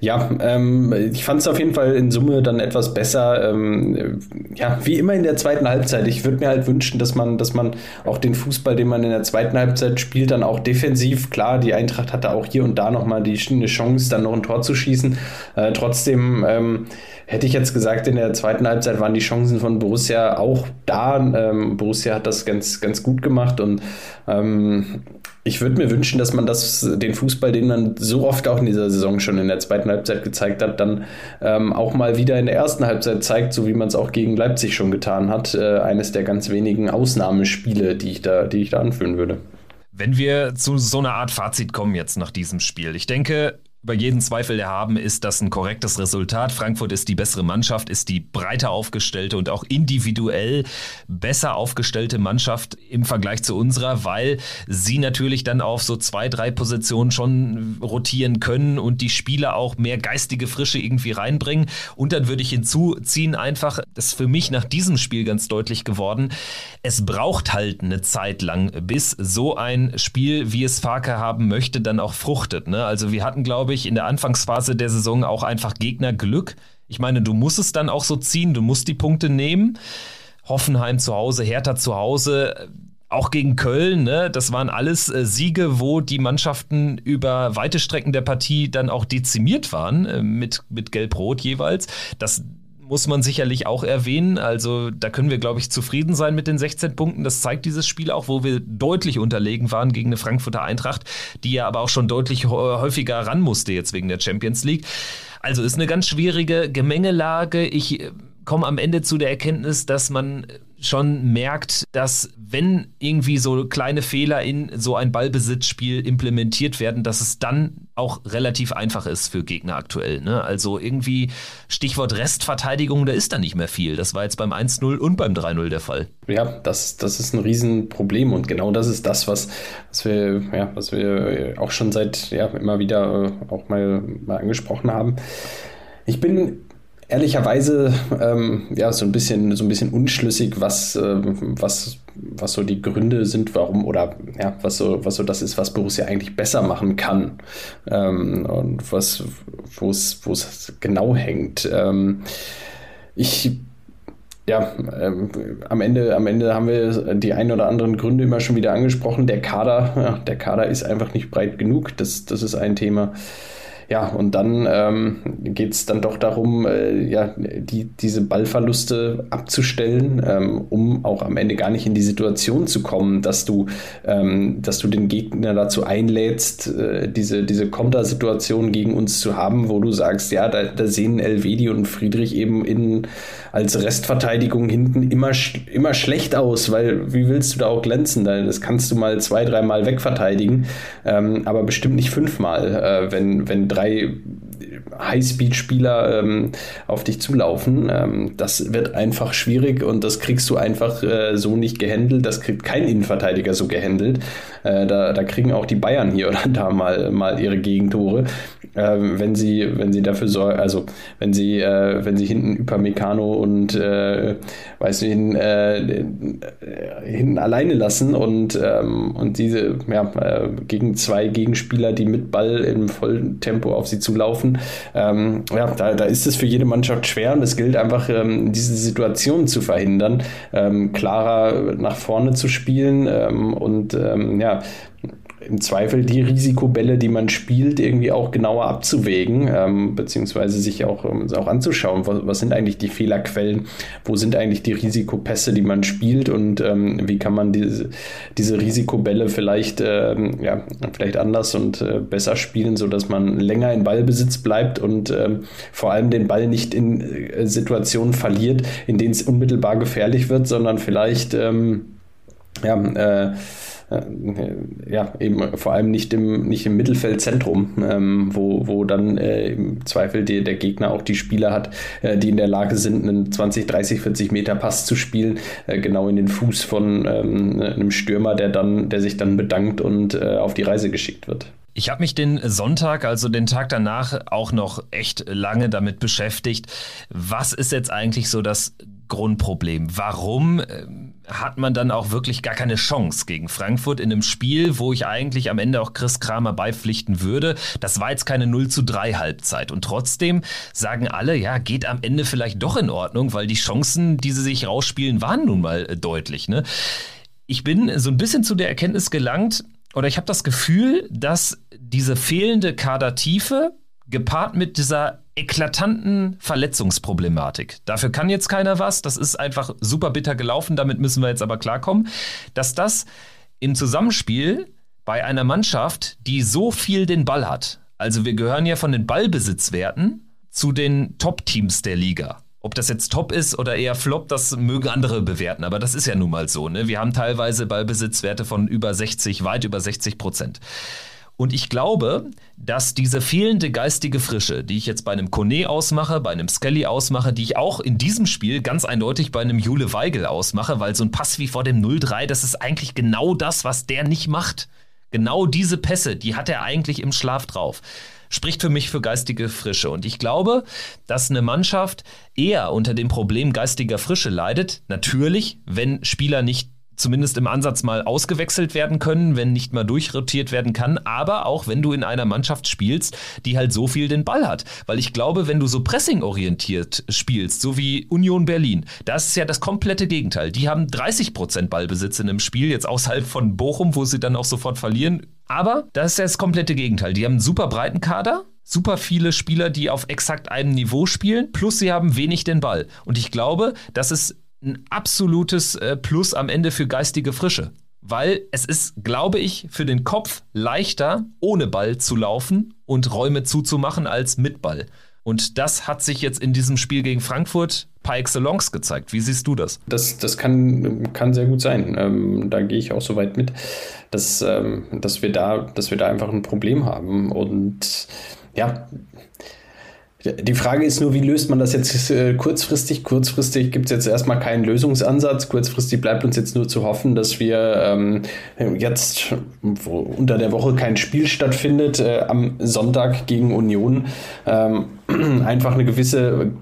ja, ähm, ich fand es auf jeden Fall in Summe dann etwas besser. Ähm, ja, wie immer in der zweiten Halbzeit. Ich würde mir halt wünschen, dass man, dass man auch den Fußball, den man in der zweiten Halbzeit spielt, dann auch defensiv, klar, die Eintracht hatte auch hier und da nochmal die eine Chance, dann noch ein Tor zu schießen. Äh, trotzdem ähm, hätte ich jetzt gesagt, in der zweiten Halbzeit waren die Chancen von Borussia auch da. Ähm, Borussia hat das ganz, ganz gut gemacht und ähm, ich würde mir wünschen, dass man das, den Fußball, den man so oft auch in dieser Saison schon in der zweiten Halbzeit gezeigt hat, dann ähm, auch mal wieder in der ersten Halbzeit zeigt, so wie man es auch gegen Leipzig schon getan hat. Äh, eines der ganz wenigen Ausnahmespiele, die ich da, die ich da anführen würde. Wenn wir zu so einer Art Fazit kommen jetzt nach diesem Spiel. Ich denke, über jeden Zweifel haben, ist das ein korrektes Resultat. Frankfurt ist die bessere Mannschaft, ist die breiter aufgestellte und auch individuell besser aufgestellte Mannschaft im Vergleich zu unserer, weil sie natürlich dann auf so zwei, drei Positionen schon rotieren können und die Spieler auch mehr geistige Frische irgendwie reinbringen. Und dann würde ich hinzuziehen einfach, das ist für mich nach diesem Spiel ganz deutlich geworden, es braucht halt eine Zeit lang, bis so ein Spiel, wie es Farke haben möchte, dann auch fruchtet. Ne? Also wir hatten, glaube ich, ich, in der Anfangsphase der Saison auch einfach Gegnerglück. Ich meine, du musst es dann auch so ziehen, du musst die Punkte nehmen. Hoffenheim zu Hause, Hertha zu Hause, auch gegen Köln, ne? das waren alles äh, Siege, wo die Mannschaften über weite Strecken der Partie dann auch dezimiert waren, äh, mit, mit Gelb-Rot jeweils. Das muss man sicherlich auch erwähnen. Also da können wir, glaube ich, zufrieden sein mit den 16 Punkten. Das zeigt dieses Spiel auch, wo wir deutlich unterlegen waren gegen eine Frankfurter Eintracht, die ja aber auch schon deutlich häufiger ran musste jetzt wegen der Champions League. Also ist eine ganz schwierige Gemengelage. Ich äh, komme am Ende zu der Erkenntnis, dass man schon merkt, dass wenn irgendwie so kleine Fehler in so ein Ballbesitzspiel implementiert werden, dass es dann auch relativ einfach ist für Gegner aktuell. Ne? Also irgendwie Stichwort Restverteidigung, da ist da nicht mehr viel. Das war jetzt beim 1-0 und beim 3-0 der Fall. Ja, das, das ist ein Riesenproblem und genau das ist das, was, was, wir, ja, was wir auch schon seit ja, immer wieder äh, auch mal, mal angesprochen haben. Ich bin ehrlicherweise ähm, ja so ein bisschen so ein bisschen unschlüssig, was, äh, was, was so die Gründe sind, warum oder ja, was so, was so das ist, was Borussia eigentlich besser machen kann ähm, und was, wo es, wo es genau hängt. Ähm, ich ja, ähm, am Ende, am Ende haben wir die ein oder anderen Gründe immer schon wieder angesprochen. Der Kader, ja, der Kader ist einfach nicht breit genug. Das, das ist ein Thema. Ja, und dann ähm, geht es dann doch darum, äh, ja, die, diese Ballverluste abzustellen, ähm, um auch am Ende gar nicht in die Situation zu kommen, dass du, ähm, dass du den Gegner dazu einlädst, äh, diese, diese Kontersituation gegen uns zu haben, wo du sagst, ja, da, da sehen Elvedi und Friedrich eben in, als Restverteidigung hinten immer, immer schlecht aus, weil wie willst du da auch glänzen? Das kannst du mal zwei, dreimal wegverteidigen, ähm, aber bestimmt nicht fünfmal, äh, wenn, wenn drei Highspeed-Spieler ähm, auf dich zulaufen. Ähm, das wird einfach schwierig und das kriegst du einfach äh, so nicht gehandelt. Das kriegt kein Innenverteidiger so gehandelt. Äh, da, da kriegen auch die Bayern hier oder da mal, mal ihre Gegentore, äh, wenn sie, wenn sie dafür sorgen, also wenn sie, äh, wenn sie hinten Upamecano und äh, weiß nicht, hin, äh, hinten alleine lassen und, ähm, und diese ja, gegen zwei Gegenspieler, die mit Ball im vollen Tempo auf sie zulaufen, ähm, ja, da, da ist es für jede Mannschaft schwer und es gilt einfach, ähm, diese Situation zu verhindern, ähm, klarer nach vorne zu spielen ähm, und ähm, ja, im Zweifel die Risikobälle, die man spielt, irgendwie auch genauer abzuwägen, ähm, beziehungsweise sich auch, ähm, auch anzuschauen, was, was, sind eigentlich die Fehlerquellen, wo sind eigentlich die Risikopässe, die man spielt? Und ähm, wie kann man diese, diese Risikobälle vielleicht, ähm, ja, vielleicht anders und äh, besser spielen, sodass man länger in Ballbesitz bleibt und ähm, vor allem den Ball nicht in äh, Situationen verliert, in denen es unmittelbar gefährlich wird, sondern vielleicht ähm, ja, äh, äh, ja, eben vor allem nicht im, nicht im Mittelfeldzentrum, ähm, wo, wo dann äh, im Zweifel die, der Gegner auch die Spieler hat, äh, die in der Lage sind, einen 20, 30, 40 Meter Pass zu spielen, äh, genau in den Fuß von ähm, einem Stürmer, der dann, der sich dann bedankt und äh, auf die Reise geschickt wird. Ich habe mich den Sonntag, also den Tag danach, auch noch echt lange damit beschäftigt. Was ist jetzt eigentlich so das Grundproblem? Warum äh, hat man dann auch wirklich gar keine Chance gegen Frankfurt in einem Spiel, wo ich eigentlich am Ende auch Chris Kramer beipflichten würde? Das war jetzt keine 0 zu 3 Halbzeit. Und trotzdem sagen alle, ja, geht am Ende vielleicht doch in Ordnung, weil die Chancen, die sie sich rausspielen, waren nun mal äh, deutlich. Ne? Ich bin so ein bisschen zu der Erkenntnis gelangt, oder ich habe das Gefühl, dass diese fehlende Kadertiefe gepaart mit dieser eklatanten Verletzungsproblematik. Dafür kann jetzt keiner was, das ist einfach super bitter gelaufen, damit müssen wir jetzt aber klarkommen, dass das im Zusammenspiel bei einer Mannschaft, die so viel den Ball hat, also wir gehören ja von den Ballbesitzwerten zu den Top-Teams der Liga. Ob das jetzt top ist oder eher flop, das mögen andere bewerten, aber das ist ja nun mal so. Ne? Wir haben teilweise Ballbesitzwerte von über 60, weit über 60 Prozent. Und ich glaube, dass diese fehlende geistige Frische, die ich jetzt bei einem Kone ausmache, bei einem Skelly ausmache, die ich auch in diesem Spiel ganz eindeutig bei einem Jule Weigel ausmache, weil so ein Pass wie vor dem 0-3, das ist eigentlich genau das, was der nicht macht. Genau diese Pässe, die hat er eigentlich im Schlaf drauf spricht für mich für geistige Frische. Und ich glaube, dass eine Mannschaft eher unter dem Problem geistiger Frische leidet. Natürlich, wenn Spieler nicht zumindest im Ansatz mal ausgewechselt werden können, wenn nicht mal durchrotiert werden kann, aber auch wenn du in einer Mannschaft spielst, die halt so viel den Ball hat. Weil ich glaube, wenn du so pressingorientiert spielst, so wie Union Berlin, das ist ja das komplette Gegenteil. Die haben 30% Ballbesitz in einem Spiel, jetzt außerhalb von Bochum, wo sie dann auch sofort verlieren. Aber das ist ja das komplette Gegenteil. Die haben einen super breiten Kader, super viele Spieler, die auf exakt einem Niveau spielen, plus sie haben wenig den Ball. Und ich glaube, das ist ein absolutes äh, Plus am Ende für geistige Frische. Weil es ist, glaube ich, für den Kopf leichter, ohne Ball zu laufen und Räume zuzumachen als mit Ball. Und das hat sich jetzt in diesem Spiel gegen Frankfurt par excellence gezeigt. Wie siehst du das? Das, das kann, kann sehr gut sein. Ähm, da gehe ich auch so weit mit, dass, ähm, dass, wir da, dass wir da einfach ein Problem haben. Und ja, die Frage ist nur, wie löst man das jetzt äh, kurzfristig? Kurzfristig gibt es jetzt erstmal keinen Lösungsansatz. Kurzfristig bleibt uns jetzt nur zu hoffen, dass wir ähm, jetzt, wo unter der Woche kein Spiel stattfindet, äh, am Sonntag gegen Union ähm, einfach eine gewisse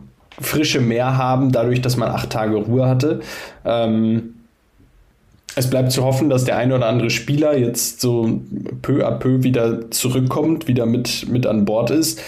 Frische mehr haben, dadurch, dass man acht Tage Ruhe hatte. Ähm, es bleibt zu hoffen, dass der eine oder andere Spieler jetzt so peu à peu wieder zurückkommt, wieder mit, mit an Bord ist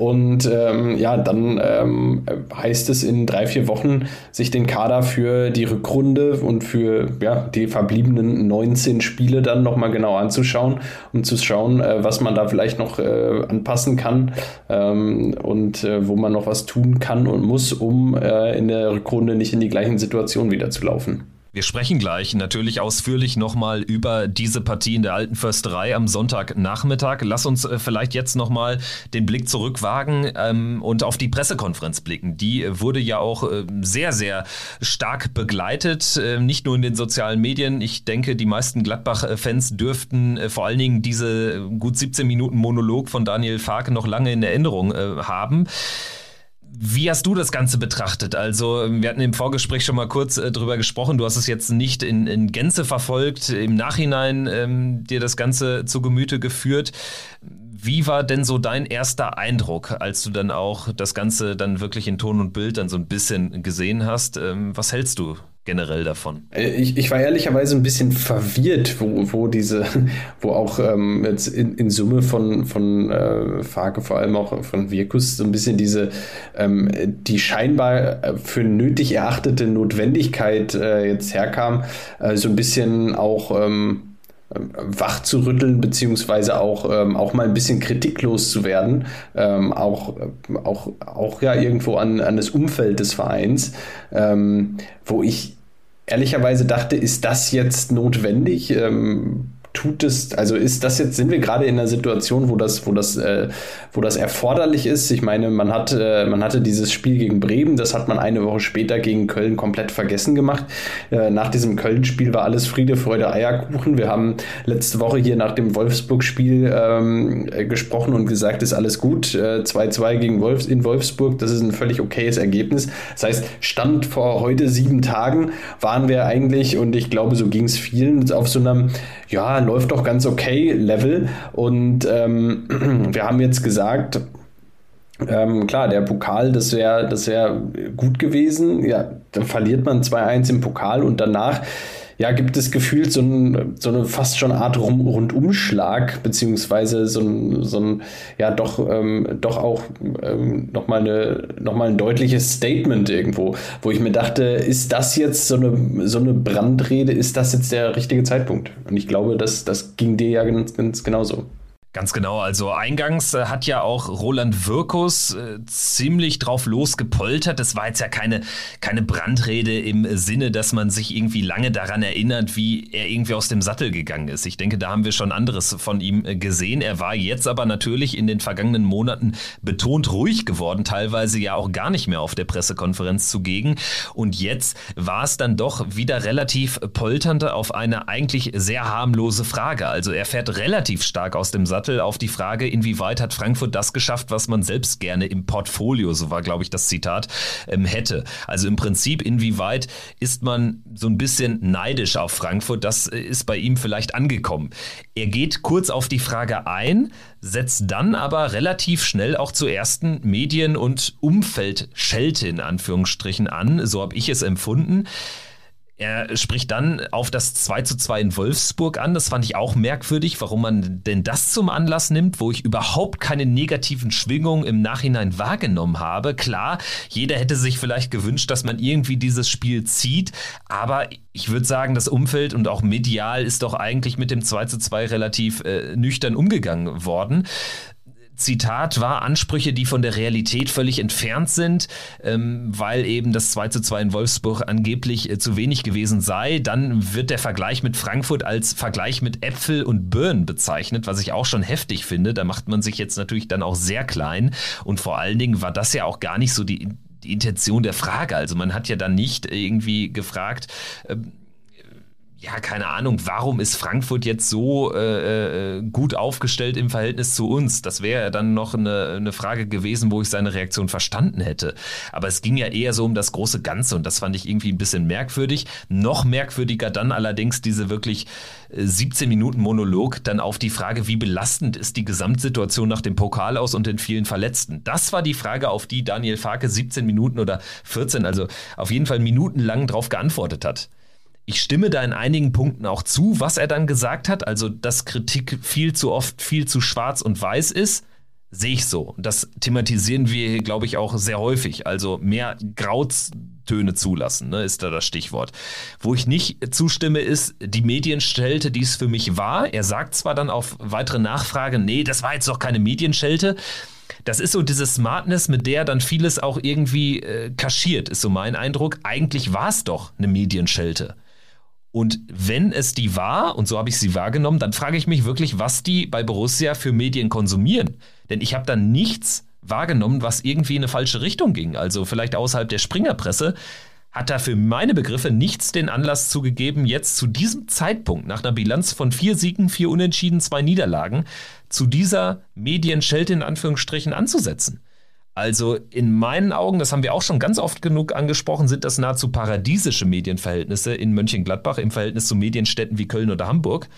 Und ähm, ja, dann ähm, heißt es in drei, vier Wochen, sich den Kader für die Rückrunde und für ja, die verbliebenen 19 Spiele dann nochmal genau anzuschauen und zu schauen, äh, was man da vielleicht noch äh, anpassen kann ähm, und äh, wo man noch was tun kann und muss, um äh, in der Rückrunde nicht in die gleichen Situationen wieder zu laufen. Wir sprechen gleich natürlich ausführlich nochmal über diese Partie in der alten Försterei am Sonntagnachmittag. Lass uns äh, vielleicht jetzt nochmal den Blick zurückwagen ähm, und auf die Pressekonferenz blicken. Die wurde ja auch äh, sehr, sehr stark begleitet, äh, nicht nur in den sozialen Medien. Ich denke, die meisten Gladbach-Fans dürften vor allen Dingen diese gut 17 Minuten Monolog von Daniel Farke noch lange in Erinnerung haben. Wie hast du das Ganze betrachtet? Also, wir hatten im Vorgespräch schon mal kurz äh, drüber gesprochen. Du hast es jetzt nicht in, in Gänze verfolgt, im Nachhinein ähm, dir das Ganze zu Gemüte geführt. Wie war denn so dein erster Eindruck, als du dann auch das Ganze dann wirklich in Ton und Bild dann so ein bisschen gesehen hast? Ähm, was hältst du generell davon? Äh, ich, ich war ehrlicherweise ein bisschen verwirrt, wo, wo diese, wo auch ähm, jetzt in, in Summe von, von äh, Farke, vor allem auch von Virkus, so ein bisschen diese, ähm, die scheinbar äh, für nötig erachtete Notwendigkeit äh, jetzt herkam, äh, so ein bisschen auch ähm, wach zu rütteln, beziehungsweise auch, ähm, auch mal ein bisschen kritiklos zu werden, ähm, auch, auch, auch ja irgendwo an, an das Umfeld des Vereins, ähm, wo ich ehrlicherweise dachte, ist das jetzt notwendig? Ähm, tut es, also ist das jetzt, sind wir gerade in einer Situation, wo das, wo das, äh, wo das erforderlich ist? Ich meine, man hat, äh, man hatte dieses Spiel gegen Bremen, das hat man eine Woche später gegen Köln komplett vergessen gemacht. Äh, nach diesem Köln-Spiel war alles Friede, Freude, Eierkuchen. Wir haben letzte Woche hier nach dem Wolfsburg-Spiel ähm, äh, gesprochen und gesagt, ist alles gut. 2-2 äh, gegen Wolfs in Wolfsburg, das ist ein völlig okayes Ergebnis. Das heißt, Stand vor heute sieben Tagen waren wir eigentlich, und ich glaube, so ging es vielen, auf so einem, ja, läuft doch ganz okay Level. Und ähm, wir haben jetzt gesagt, ähm, klar, der Pokal, das wäre das wär gut gewesen. Ja, dann verliert man 2-1 im Pokal und danach ja, gibt es gefühlt so, ein, so eine fast schon Art Rundumschlag, beziehungsweise so ein, so ein ja, doch, ähm, doch auch ähm, nochmal noch ein deutliches Statement irgendwo, wo ich mir dachte, ist das jetzt so eine, so eine Brandrede, ist das jetzt der richtige Zeitpunkt? Und ich glaube, das, das ging dir ja ganz, ganz genauso. Ganz genau, also eingangs äh, hat ja auch Roland Wirkus äh, ziemlich drauf losgepoltert. Das war jetzt ja keine, keine Brandrede im Sinne, dass man sich irgendwie lange daran erinnert, wie er irgendwie aus dem Sattel gegangen ist. Ich denke, da haben wir schon anderes von ihm äh, gesehen. Er war jetzt aber natürlich in den vergangenen Monaten betont ruhig geworden, teilweise ja auch gar nicht mehr auf der Pressekonferenz zugegen. Und jetzt war es dann doch wieder relativ polternd auf eine eigentlich sehr harmlose Frage. Also er fährt relativ stark aus dem Sattel Sattel auf die Frage, inwieweit hat Frankfurt das geschafft, was man selbst gerne im Portfolio, so war, glaube ich, das Zitat, ähm, hätte. Also im Prinzip, inwieweit ist man so ein bisschen neidisch auf Frankfurt? Das äh, ist bei ihm vielleicht angekommen. Er geht kurz auf die Frage ein, setzt dann aber relativ schnell auch zu ersten Medien- und Umfeldschelte in Anführungsstrichen an. So habe ich es empfunden. Er spricht dann auf das 2 zu 2 in Wolfsburg an. Das fand ich auch merkwürdig, warum man denn das zum Anlass nimmt, wo ich überhaupt keine negativen Schwingungen im Nachhinein wahrgenommen habe. Klar, jeder hätte sich vielleicht gewünscht, dass man irgendwie dieses Spiel zieht, aber ich würde sagen, das Umfeld und auch medial ist doch eigentlich mit dem 2 zu 2 relativ äh, nüchtern umgegangen worden. Zitat war Ansprüche, die von der Realität völlig entfernt sind, ähm, weil eben das 2 zu 2 in Wolfsburg angeblich äh, zu wenig gewesen sei. Dann wird der Vergleich mit Frankfurt als Vergleich mit Äpfel und Birnen bezeichnet, was ich auch schon heftig finde. Da macht man sich jetzt natürlich dann auch sehr klein. Und vor allen Dingen war das ja auch gar nicht so die, die Intention der Frage. Also man hat ja dann nicht irgendwie gefragt, äh, ja, keine Ahnung, warum ist Frankfurt jetzt so äh, äh, gut aufgestellt im Verhältnis zu uns? Das wäre dann noch eine, eine Frage gewesen, wo ich seine Reaktion verstanden hätte. Aber es ging ja eher so um das große Ganze und das fand ich irgendwie ein bisschen merkwürdig. Noch merkwürdiger dann allerdings diese wirklich 17 äh, Minuten Monolog dann auf die Frage, wie belastend ist die Gesamtsituation nach dem Pokal aus und den vielen Verletzten. Das war die Frage, auf die Daniel Farke 17 Minuten oder 14, also auf jeden Fall minutenlang drauf geantwortet hat. Ich stimme da in einigen Punkten auch zu, was er dann gesagt hat, also dass Kritik viel zu oft viel zu schwarz und weiß ist. Sehe ich so. Das thematisieren wir, glaube ich, auch sehr häufig. Also mehr Grautöne zulassen, ne, ist da das Stichwort. Wo ich nicht zustimme, ist die Medienschelte, die es für mich war. Er sagt zwar dann auf weitere Nachfrage, nee, das war jetzt doch keine Medienschelte. Das ist so diese Smartness, mit der dann vieles auch irgendwie äh, kaschiert, ist so mein Eindruck. Eigentlich war es doch eine Medienschelte. Und wenn es die war, und so habe ich sie wahrgenommen, dann frage ich mich wirklich, was die bei Borussia für Medien konsumieren. Denn ich habe da nichts wahrgenommen, was irgendwie in eine falsche Richtung ging. Also vielleicht außerhalb der Springerpresse hat da für meine Begriffe nichts den Anlass zugegeben, jetzt zu diesem Zeitpunkt, nach einer Bilanz von vier Siegen, vier Unentschieden, zwei Niederlagen, zu dieser Medienschelte in Anführungsstrichen anzusetzen. Also in meinen Augen, das haben wir auch schon ganz oft genug angesprochen, sind das nahezu paradiesische Medienverhältnisse in Mönchengladbach im Verhältnis zu Medienstädten wie Köln oder Hamburg.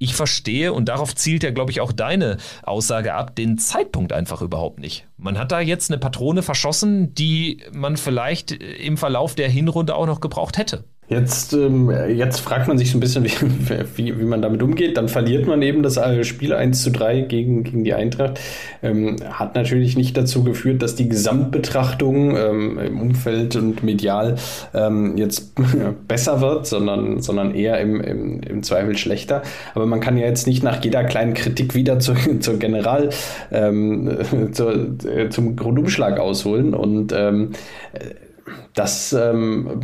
Ich verstehe, und darauf zielt ja, glaube ich, auch deine Aussage ab, den Zeitpunkt einfach überhaupt nicht. Man hat da jetzt eine Patrone verschossen, die man vielleicht im Verlauf der Hinrunde auch noch gebraucht hätte. Jetzt, ähm, jetzt fragt man sich so ein bisschen, wie, wie, wie man damit umgeht. Dann verliert man eben das Spiel 1 zu 3 gegen, gegen die Eintracht. Ähm, hat natürlich nicht dazu geführt, dass die Gesamtbetrachtung ähm, im Umfeld und medial ähm, jetzt besser wird, sondern, sondern eher im, im, im Zweifel schlechter. Aber man kann ja jetzt nicht nach jeder kleinen Kritik wieder zu, zur General ähm, zur, äh, zum Grundumschlag ausholen. Und ähm, das ähm,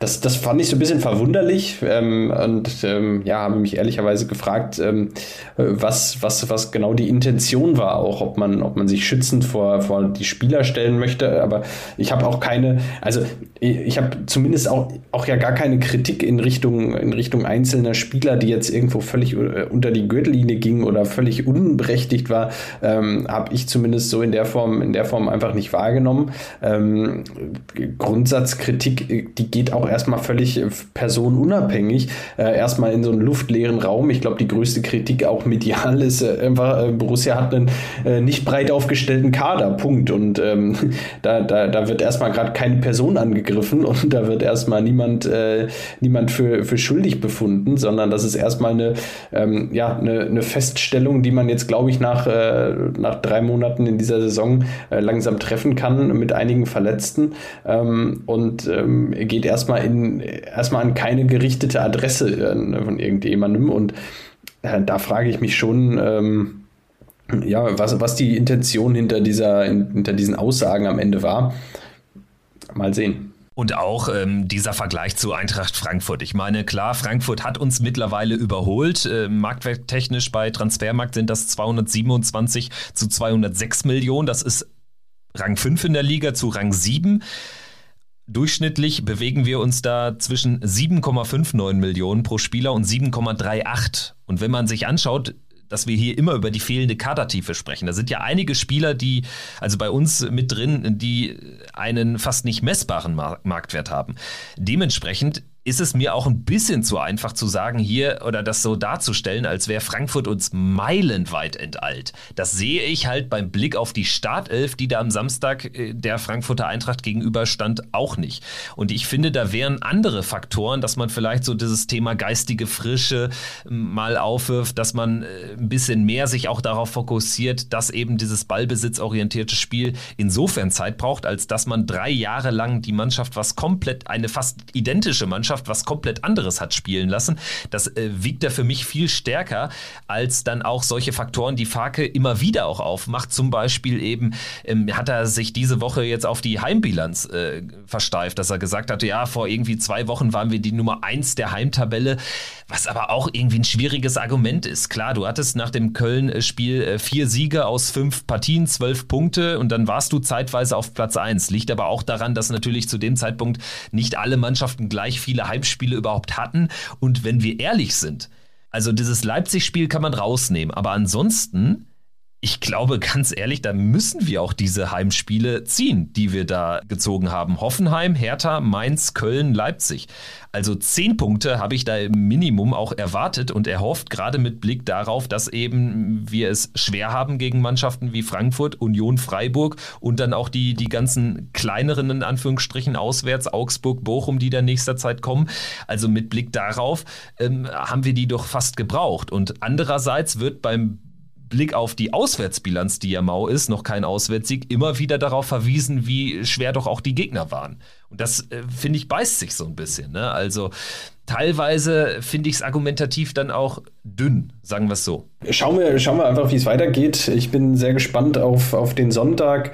das, das fand ich so ein bisschen verwunderlich ähm, und ähm, ja, habe mich ehrlicherweise gefragt, ähm, was, was, was genau die Intention war, auch ob man, ob man sich schützend vor, vor die Spieler stellen möchte. Aber ich habe auch keine, also ich habe zumindest auch, auch ja gar keine Kritik in Richtung, in Richtung einzelner Spieler, die jetzt irgendwo völlig äh, unter die Gürtellinie gingen oder völlig unberechtigt war, ähm, habe ich zumindest so in der Form, in der Form einfach nicht wahrgenommen. Ähm, Grundsatzkritik, die geht auch erstmal völlig äh, personenunabhängig, äh, erstmal in so einen luftleeren Raum. Ich glaube, die größte Kritik auch medial ist äh, einfach, äh, Borussia hat einen äh, nicht breit aufgestellten Kader, Punkt. Und ähm, da, da, da wird erstmal gerade keine Person angegriffen und da wird erstmal niemand, äh, niemand für, für schuldig befunden, sondern das ist erstmal eine, ähm, ja, eine, eine Feststellung, die man jetzt, glaube ich, nach, nach drei Monaten in dieser Saison langsam treffen kann mit einigen Verletzten ähm, und ähm, geht erstmal in, erstmal an keine gerichtete Adresse äh, von irgendjemandem. Und äh, da frage ich mich schon, ähm, ja, was, was die Intention hinter, dieser, hinter diesen Aussagen am Ende war. Mal sehen. Und auch ähm, dieser Vergleich zu Eintracht Frankfurt. Ich meine, klar, Frankfurt hat uns mittlerweile überholt. Äh, marktwerttechnisch bei Transfermarkt sind das 227 zu 206 Millionen. Das ist Rang 5 in der Liga zu Rang 7. Durchschnittlich bewegen wir uns da zwischen 7,59 Millionen pro Spieler und 7,38. Und wenn man sich anschaut, dass wir hier immer über die fehlende Kadertiefe sprechen. Da sind ja einige Spieler, die, also bei uns mit drin, die einen fast nicht messbaren Marktwert haben. Dementsprechend ist es mir auch ein bisschen zu einfach zu sagen hier oder das so darzustellen, als wäre Frankfurt uns meilenweit enteilt. Das sehe ich halt beim Blick auf die Startelf, die da am Samstag äh, der Frankfurter Eintracht gegenüber stand, auch nicht. Und ich finde, da wären andere Faktoren, dass man vielleicht so dieses Thema geistige Frische ähm, mal aufwirft, dass man äh, ein bisschen mehr sich auch darauf fokussiert, dass eben dieses ballbesitzorientierte Spiel insofern Zeit braucht, als dass man drei Jahre lang die Mannschaft was komplett, eine fast identische Mannschaft Mannschaft was komplett anderes hat spielen lassen. Das äh, wiegt da für mich viel stärker als dann auch solche Faktoren, die Farke immer wieder auch aufmacht. Zum Beispiel eben ähm, hat er sich diese Woche jetzt auf die Heimbilanz äh, versteift, dass er gesagt hatte, ja, vor irgendwie zwei Wochen waren wir die Nummer eins der Heimtabelle, was aber auch irgendwie ein schwieriges Argument ist. Klar, du hattest nach dem Köln-Spiel äh, vier Siege aus fünf Partien, zwölf Punkte und dann warst du zeitweise auf Platz eins. Liegt aber auch daran, dass natürlich zu dem Zeitpunkt nicht alle Mannschaften gleich viele viele Heimspiele überhaupt hatten. Und wenn wir ehrlich sind, also dieses Leipzig-Spiel kann man rausnehmen, aber ansonsten ich glaube ganz ehrlich, da müssen wir auch diese Heimspiele ziehen, die wir da gezogen haben. Hoffenheim, Hertha, Mainz, Köln, Leipzig. Also zehn Punkte habe ich da im Minimum auch erwartet und erhofft, gerade mit Blick darauf, dass eben wir es schwer haben gegen Mannschaften wie Frankfurt, Union, Freiburg und dann auch die, die ganzen kleineren, in Anführungsstrichen, auswärts, Augsburg, Bochum, die da nächster Zeit kommen. Also mit Blick darauf ähm, haben wir die doch fast gebraucht. Und andererseits wird beim Blick auf die Auswärtsbilanz, die ja mau ist, noch kein Auswärtssieg, immer wieder darauf verwiesen, wie schwer doch auch die Gegner waren. Und das, äh, finde ich, beißt sich so ein bisschen. Ne? Also teilweise finde ich es argumentativ dann auch dünn, sagen wir es so. Schauen wir, schauen wir einfach, wie es weitergeht. Ich bin sehr gespannt auf, auf den Sonntag.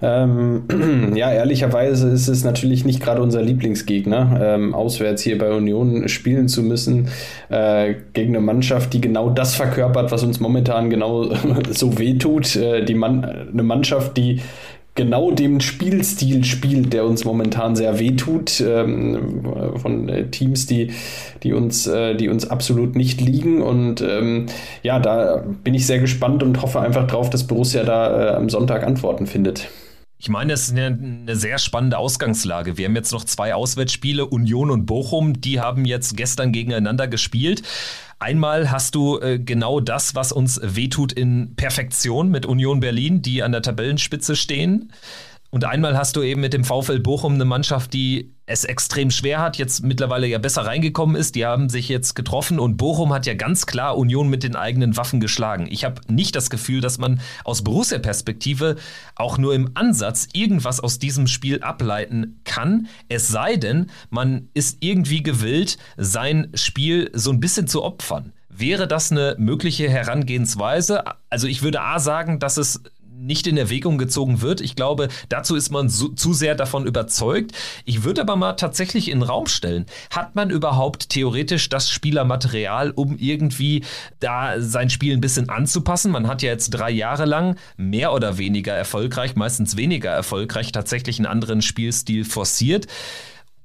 Ähm, ja, ehrlicherweise ist es natürlich nicht gerade unser Lieblingsgegner, ähm, auswärts hier bei Union spielen zu müssen, äh, gegen eine Mannschaft, die genau das verkörpert, was uns momentan genau so wehtut. Äh, die Man eine Mannschaft, die genau dem Spielstil spielt, der uns momentan sehr wehtut, ähm, von äh, Teams, die, die, uns, äh, die uns absolut nicht liegen. Und ähm, ja, da bin ich sehr gespannt und hoffe einfach drauf, dass Borussia da äh, am Sonntag Antworten findet. Ich meine, es ist eine, eine, sehr spannende Ausgangslage. Wir haben jetzt noch zwei Auswärtsspiele, Union und Bochum. Die haben jetzt gestern gegeneinander gespielt. Einmal hast du äh, genau das, was uns wehtut in Perfektion mit Union Berlin, die an der Tabellenspitze stehen. Und einmal hast du eben mit dem VfL Bochum eine Mannschaft, die es extrem schwer hat, jetzt mittlerweile ja besser reingekommen ist. Die haben sich jetzt getroffen und Bochum hat ja ganz klar Union mit den eigenen Waffen geschlagen. Ich habe nicht das Gefühl, dass man aus Borussia-Perspektive auch nur im Ansatz irgendwas aus diesem Spiel ableiten kann. Es sei denn, man ist irgendwie gewillt, sein Spiel so ein bisschen zu opfern. Wäre das eine mögliche Herangehensweise? Also ich würde A sagen, dass es nicht in Erwägung gezogen wird. Ich glaube, dazu ist man so, zu sehr davon überzeugt. Ich würde aber mal tatsächlich in den Raum stellen, hat man überhaupt theoretisch das Spielermaterial, um irgendwie da sein Spiel ein bisschen anzupassen? Man hat ja jetzt drei Jahre lang mehr oder weniger erfolgreich, meistens weniger erfolgreich, tatsächlich einen anderen Spielstil forciert.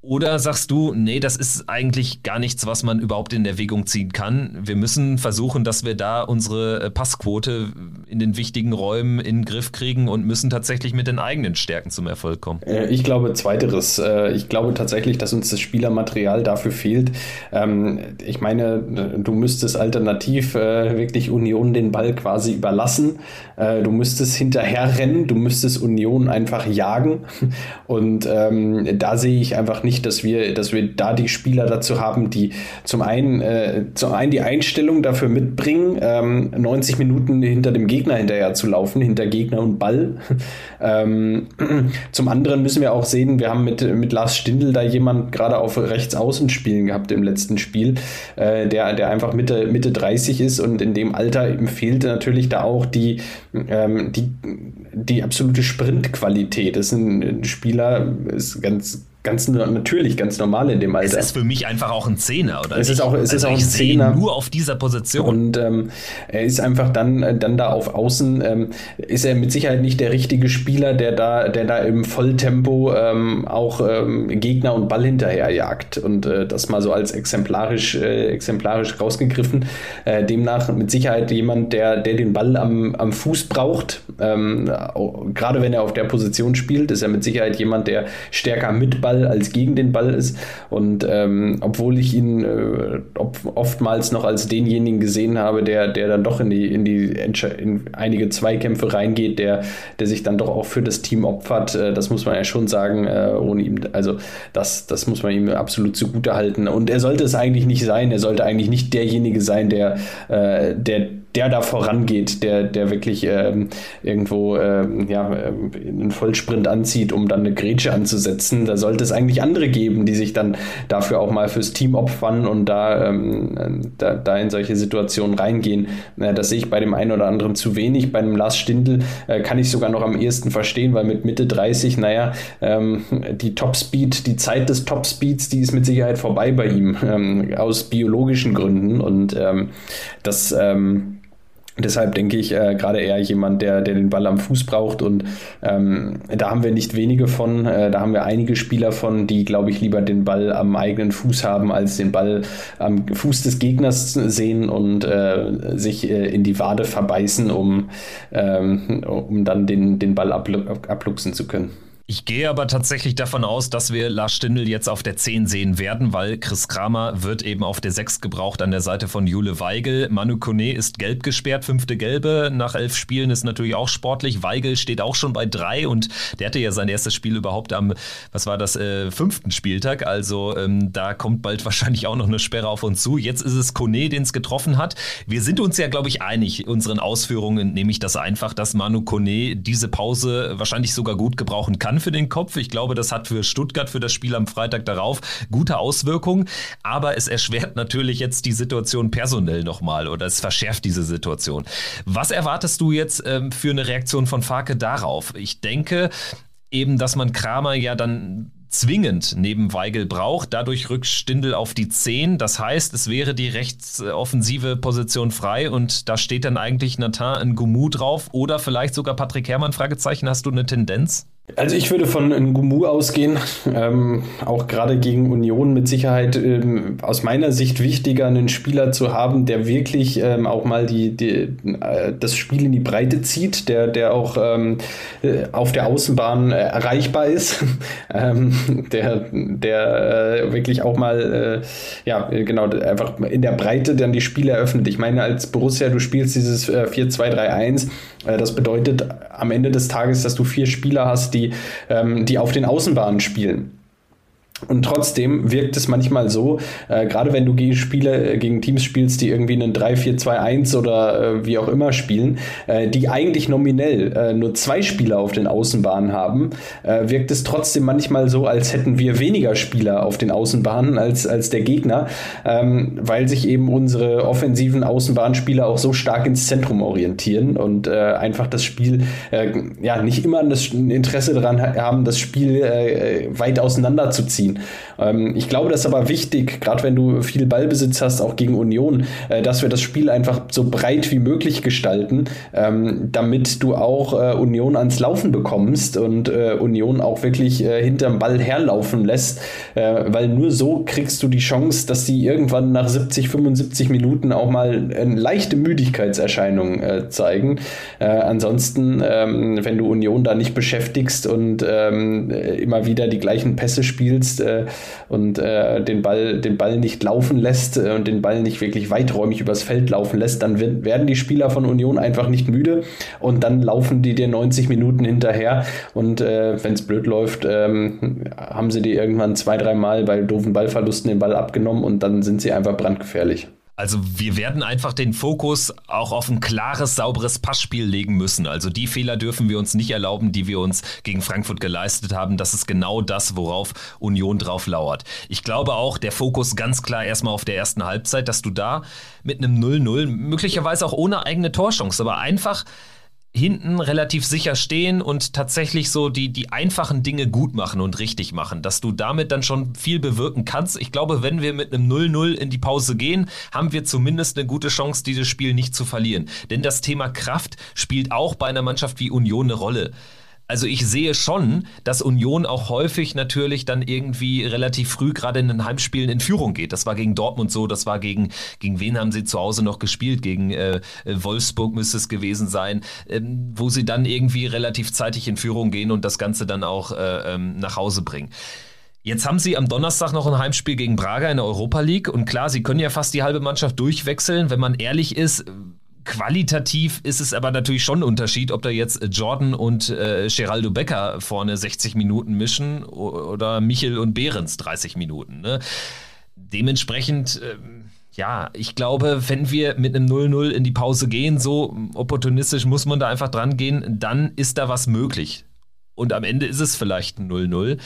Oder sagst du, nee, das ist eigentlich gar nichts, was man überhaupt in Erwägung ziehen kann. Wir müssen versuchen, dass wir da unsere äh, Passquote in den wichtigen Räumen in den Griff kriegen und müssen tatsächlich mit den eigenen Stärken zum Erfolg kommen. Äh, ich glaube zweiteres. Äh, ich glaube tatsächlich, dass uns das Spielermaterial dafür fehlt. Ähm, ich meine, du müsstest alternativ wirklich Union den Ball quasi überlassen. Du müsstest hinterher rennen, du müsstest Union einfach jagen. Und ähm, da sehe ich einfach nicht, nicht, dass wir, dass wir da die Spieler dazu haben, die zum einen, äh, zum einen die Einstellung dafür mitbringen, ähm, 90 Minuten hinter dem Gegner hinterher zu laufen, hinter Gegner und Ball. ähm, zum anderen müssen wir auch sehen, wir haben mit, mit Lars Stindl da jemand gerade auf rechts außen spielen gehabt im letzten Spiel, äh, der, der einfach Mitte, Mitte 30 ist und in dem Alter ihm fehlte natürlich da auch die, ähm, die, die absolute Sprintqualität. Das ist ein Spieler, ist ganz ganz natürlich, ganz normal in dem Alter. Es ist für mich einfach auch ein Zehner, oder? Es ist auch, es also ist auch ein Zehner. Nur auf dieser Position. Und ähm, er ist einfach dann, äh, dann da auf Außen, ähm, ist er mit Sicherheit nicht der richtige Spieler, der da, der da im Volltempo ähm, auch ähm, Gegner und Ball hinterherjagt. Und äh, das mal so als exemplarisch, äh, exemplarisch rausgegriffen. Äh, demnach mit Sicherheit jemand, der, der den Ball am, am Fuß braucht. Ähm, gerade wenn er auf der Position spielt, ist er mit Sicherheit jemand, der stärker mit Ball Ball als gegen den Ball ist. Und ähm, obwohl ich ihn äh, oftmals noch als denjenigen gesehen habe, der, der dann doch in die, in die in einige Zweikämpfe reingeht, der, der sich dann doch auch für das Team opfert, äh, das muss man ja schon sagen, äh, ohne ihm, also das, das muss man ihm absolut zugute halten. Und er sollte es eigentlich nicht sein, er sollte eigentlich nicht derjenige sein, der, äh, der der da vorangeht, der, der wirklich ähm, irgendwo ähm, ja, ähm, einen Vollsprint anzieht, um dann eine Grätsche anzusetzen. Da sollte es eigentlich andere geben, die sich dann dafür auch mal fürs Team opfern und da, ähm, da, da, in solche Situationen reingehen. Äh, das sehe ich bei dem einen oder anderen zu wenig. Bei einem Lars Stindl äh, kann ich sogar noch am ehesten verstehen, weil mit Mitte 30, naja, ähm, die Topspeed, die Zeit des Topspeeds, die ist mit Sicherheit vorbei bei ihm, ähm, aus biologischen Gründen. Und das ähm, Deshalb denke ich äh, gerade eher jemand, der, der den Ball am Fuß braucht. Und ähm, da haben wir nicht wenige von. Äh, da haben wir einige Spieler von, die, glaube ich, lieber den Ball am eigenen Fuß haben, als den Ball am Fuß des Gegners sehen und äh, sich äh, in die Wade verbeißen, um, ähm, um dann den, den Ball abluchsen zu können. Ich gehe aber tatsächlich davon aus, dass wir Lars Stindl jetzt auf der 10 sehen werden, weil Chris Kramer wird eben auf der 6 gebraucht an der Seite von Jule Weigel. Manu Kone ist gelb gesperrt, fünfte Gelbe. Nach elf Spielen ist natürlich auch sportlich. Weigel steht auch schon bei drei und der hatte ja sein erstes Spiel überhaupt am, was war das, äh, fünften Spieltag. Also ähm, da kommt bald wahrscheinlich auch noch eine Sperre auf uns zu. Jetzt ist es Kone, den es getroffen hat. Wir sind uns ja, glaube ich, einig. Unseren Ausführungen nehme ich das einfach, dass Manu Kone diese Pause wahrscheinlich sogar gut gebrauchen kann für den Kopf. Ich glaube, das hat für Stuttgart, für das Spiel am Freitag darauf gute Auswirkungen. Aber es erschwert natürlich jetzt die Situation personell nochmal oder es verschärft diese Situation. Was erwartest du jetzt ähm, für eine Reaktion von Farke darauf? Ich denke eben, dass man Kramer ja dann zwingend neben Weigel braucht. Dadurch rückt Stindel auf die 10. Das heißt, es wäre die rechtsoffensive Position frei und da steht dann eigentlich Nathan Ngumu drauf oder vielleicht sogar Patrick Herrmann? Fragezeichen. Hast du eine Tendenz? Also ich würde von Ngumu ausgehen, ähm, auch gerade gegen Union mit Sicherheit ähm, aus meiner Sicht wichtiger, einen Spieler zu haben, der wirklich ähm, auch mal die, die äh, das Spiel in die Breite zieht, der, der auch ähm, äh, auf der Außenbahn äh, erreichbar ist, ähm, der, der äh, wirklich auch mal, äh, ja, genau, einfach in der Breite dann die Spiele eröffnet. Ich meine, als Borussia, du spielst dieses äh, 4-2-3-1, äh, das bedeutet am Ende des Tages, dass du vier Spieler hast, die, ähm, die auf den Außenbahnen spielen. Und trotzdem wirkt es manchmal so, äh, gerade wenn du gegen Spiele, äh, gegen Teams spielst, die irgendwie einen 3-4-2-1 oder äh, wie auch immer spielen, äh, die eigentlich nominell äh, nur zwei Spieler auf den Außenbahnen haben, äh, wirkt es trotzdem manchmal so, als hätten wir weniger Spieler auf den Außenbahnen als, als der Gegner, ähm, weil sich eben unsere offensiven Außenbahnspieler auch so stark ins Zentrum orientieren und einfach das Spiel ja nicht immer das Interesse daran haben, das Spiel weit auseinander zu ziehen ziehen. Ähm, ich glaube, das ist aber wichtig, gerade wenn du viel Ballbesitz hast, auch gegen Union, äh, dass wir das Spiel einfach so breit wie möglich gestalten, ähm, damit du auch äh, Union ans Laufen bekommst und äh, Union auch wirklich äh, hinterm Ball herlaufen lässt, äh, weil nur so kriegst du die Chance, dass sie irgendwann nach 70, 75 Minuten auch mal eine leichte Müdigkeitserscheinung äh, zeigen. ansonsten, ähm, wenn du Union da nicht beschäftigst und ähm, immer wieder die gleichen Pässe spielst, äh, und äh, den, Ball, den Ball nicht laufen lässt äh, und den Ball nicht wirklich weiträumig übers Feld laufen lässt, dann werden die Spieler von Union einfach nicht müde und dann laufen die dir 90 Minuten hinterher und äh, wenn es blöd läuft, ähm, haben sie dir irgendwann zwei, dreimal bei doofen Ballverlusten den Ball abgenommen und dann sind sie einfach brandgefährlich. Also wir werden einfach den Fokus auch auf ein klares, sauberes Passspiel legen müssen. Also die Fehler dürfen wir uns nicht erlauben, die wir uns gegen Frankfurt geleistet haben. Das ist genau das, worauf Union drauf lauert. Ich glaube auch, der Fokus ganz klar erstmal auf der ersten Halbzeit, dass du da mit einem 0-0, möglicherweise auch ohne eigene Torchance, aber einfach hinten relativ sicher stehen und tatsächlich so die, die einfachen Dinge gut machen und richtig machen, dass du damit dann schon viel bewirken kannst. Ich glaube, wenn wir mit einem 0-0 in die Pause gehen, haben wir zumindest eine gute Chance, dieses Spiel nicht zu verlieren. Denn das Thema Kraft spielt auch bei einer Mannschaft wie Union eine Rolle. Also ich sehe schon, dass Union auch häufig natürlich dann irgendwie relativ früh gerade in den Heimspielen in Führung geht. Das war gegen Dortmund so, das war gegen, gegen wen haben sie zu Hause noch gespielt? Gegen äh, Wolfsburg müsste es gewesen sein, ähm, wo sie dann irgendwie relativ zeitig in Führung gehen und das Ganze dann auch äh, ähm, nach Hause bringen. Jetzt haben sie am Donnerstag noch ein Heimspiel gegen Braga in der Europa League und klar, sie können ja fast die halbe Mannschaft durchwechseln. Wenn man ehrlich ist, Qualitativ ist es aber natürlich schon ein Unterschied, ob da jetzt Jordan und äh, Geraldo Becker vorne 60 Minuten mischen oder Michel und Behrens 30 Minuten. Ne? Dementsprechend, äh, ja, ich glaube, wenn wir mit einem 0-0 in die Pause gehen, so opportunistisch muss man da einfach dran gehen, dann ist da was möglich. Und am Ende ist es vielleicht ein 0-0.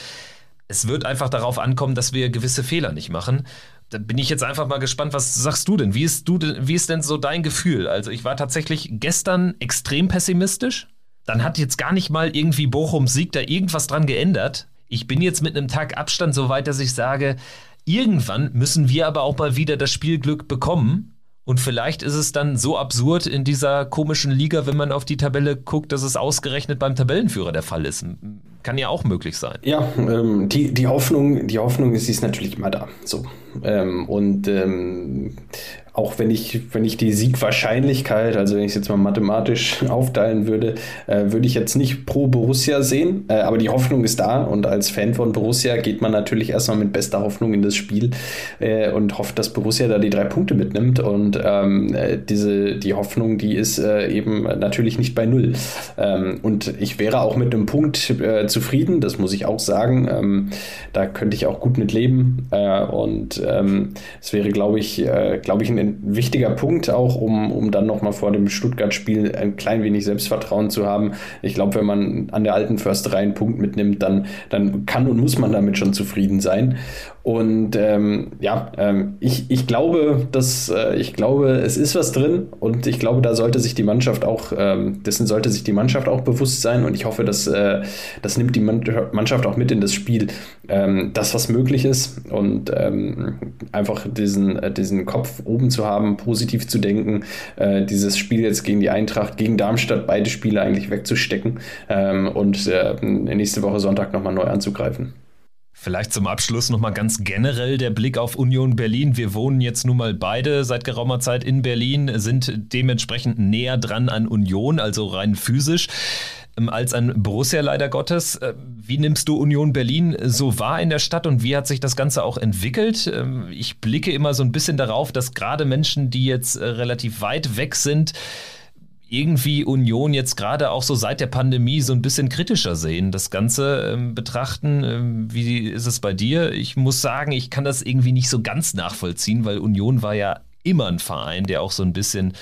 Es wird einfach darauf ankommen, dass wir gewisse Fehler nicht machen. Da bin ich jetzt einfach mal gespannt, was sagst du denn? Wie ist, du denn, wie ist denn so dein Gefühl? Also ich war tatsächlich gestern extrem pessimistisch. Dann hat jetzt gar nicht mal irgendwie Bochums Sieg da irgendwas dran geändert. Ich bin jetzt mit einem Tag Abstand so weit, dass ich sage, irgendwann müssen wir aber auch mal wieder das Spielglück bekommen. Und vielleicht ist es dann so absurd in dieser komischen Liga, wenn man auf die Tabelle guckt, dass es ausgerechnet beim Tabellenführer der Fall ist Kann ja auch möglich sein. Ja, ähm, die, die Hoffnung, die Hoffnung ist, ist natürlich immer da. So. Ähm, und ähm, auch wenn ich, wenn ich die Siegwahrscheinlichkeit, also wenn ich es jetzt mal mathematisch aufteilen würde, äh, würde ich jetzt nicht pro Borussia sehen, äh, aber die Hoffnung ist da und als Fan von Borussia geht man natürlich erstmal mit bester Hoffnung in das Spiel äh, und hofft, dass Borussia da die drei Punkte mitnimmt und ähm, äh, diese, die Hoffnung, die ist äh, eben natürlich nicht bei Null. Ähm, und ich wäre auch mit einem Punkt äh, zufrieden, das muss ich auch sagen. Ähm, da könnte ich auch gut mit leben und ähm, es wäre, glaube ich, glaube ich, ein wichtiger Punkt auch, um, um dann nochmal vor dem Stuttgart-Spiel ein klein wenig Selbstvertrauen zu haben. Ich glaube, wenn man an der alten Försterei einen Punkt mitnimmt, dann, dann kann und muss man damit schon zufrieden sein. Und ähm, ja, ähm, ich, ich glaube, dass äh, ich glaube, es ist was drin und ich glaube, da sollte sich die Mannschaft auch, ähm, dessen sollte sich die Mannschaft auch bewusst sein und ich hoffe, dass äh, nimmt die Mannschaft auch mit in das Spiel, ähm, das was möglich ist und ähm, einfach diesen, äh, diesen Kopf oben zu haben, positiv zu denken, äh, dieses Spiel jetzt gegen die Eintracht, gegen Darmstadt, beide Spiele eigentlich wegzustecken ähm, und äh, nächste Woche Sonntag nochmal neu anzugreifen. Vielleicht zum Abschluss nochmal ganz generell der Blick auf Union Berlin. Wir wohnen jetzt nun mal beide seit geraumer Zeit in Berlin, sind dementsprechend näher dran an Union, also rein physisch als an Borussia leider Gottes. Äh, wie nimmst du Union Berlin so wahr in der Stadt und wie hat sich das Ganze auch entwickelt? Ähm, ich blicke immer so ein bisschen darauf, dass gerade Menschen, die jetzt äh, relativ weit weg sind, irgendwie Union jetzt gerade auch so seit der Pandemie so ein bisschen kritischer sehen, das Ganze ähm, betrachten. Ähm, wie ist es bei dir? Ich muss sagen, ich kann das irgendwie nicht so ganz nachvollziehen, weil Union war ja immer ein Verein, der auch so ein bisschen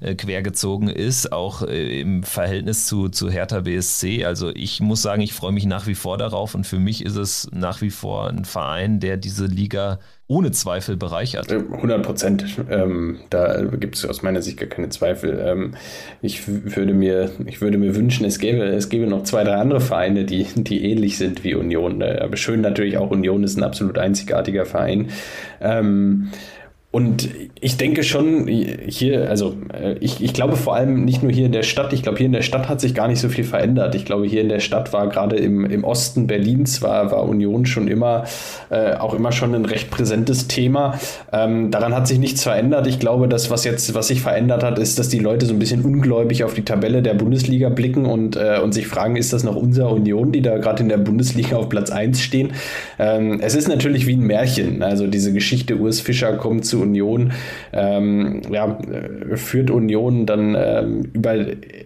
äh, quergezogen ist, auch äh, im Verhältnis zu, zu Hertha BSC. Also ich muss sagen, ich freue mich nach wie vor darauf und für mich ist es nach wie vor ein Verein, der diese Liga ohne Zweifel bereichert. 100 äh, Prozent. Ähm, da gibt es aus meiner Sicht gar keine Zweifel. Ähm, ich, würde mir, ich würde mir wünschen, es gäbe, es gäbe noch zwei, drei andere Vereine, die, die ähnlich sind wie Union. Aber schön natürlich auch, Union ist ein absolut einzigartiger Verein. Ähm, und ich denke schon hier, also äh, ich, ich glaube vor allem nicht nur hier in der Stadt, ich glaube hier in der Stadt hat sich gar nicht so viel verändert. Ich glaube hier in der Stadt war gerade im, im Osten Berlins war, war Union schon immer, äh, auch immer schon ein recht präsentes Thema. Ähm, daran hat sich nichts verändert. Ich glaube, das, was jetzt, was sich verändert hat, ist, dass die Leute so ein bisschen ungläubig auf die Tabelle der Bundesliga blicken und, äh, und sich fragen, ist das noch unser Union, die da gerade in der Bundesliga auf Platz 1 stehen? Ähm, es ist natürlich wie ein Märchen. Also diese Geschichte, Urs Fischer kommt zu Union, ähm, ja, führt Union dann ähm, über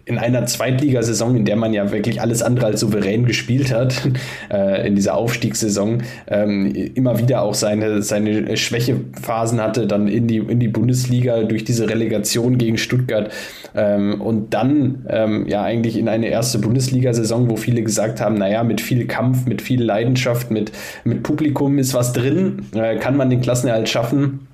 in einer Zweitligasaison, in der man ja wirklich alles andere als souverän gespielt hat, äh, in dieser Aufstiegssaison, ähm, immer wieder auch seine, seine Schwächephasen hatte, dann in die, in die Bundesliga durch diese Relegation gegen Stuttgart ähm, und dann ähm, ja eigentlich in eine erste Bundesliga-Saison, wo viele gesagt haben, naja, mit viel Kampf, mit viel Leidenschaft, mit, mit Publikum ist was drin, äh, kann man den Klassenerhalt schaffen.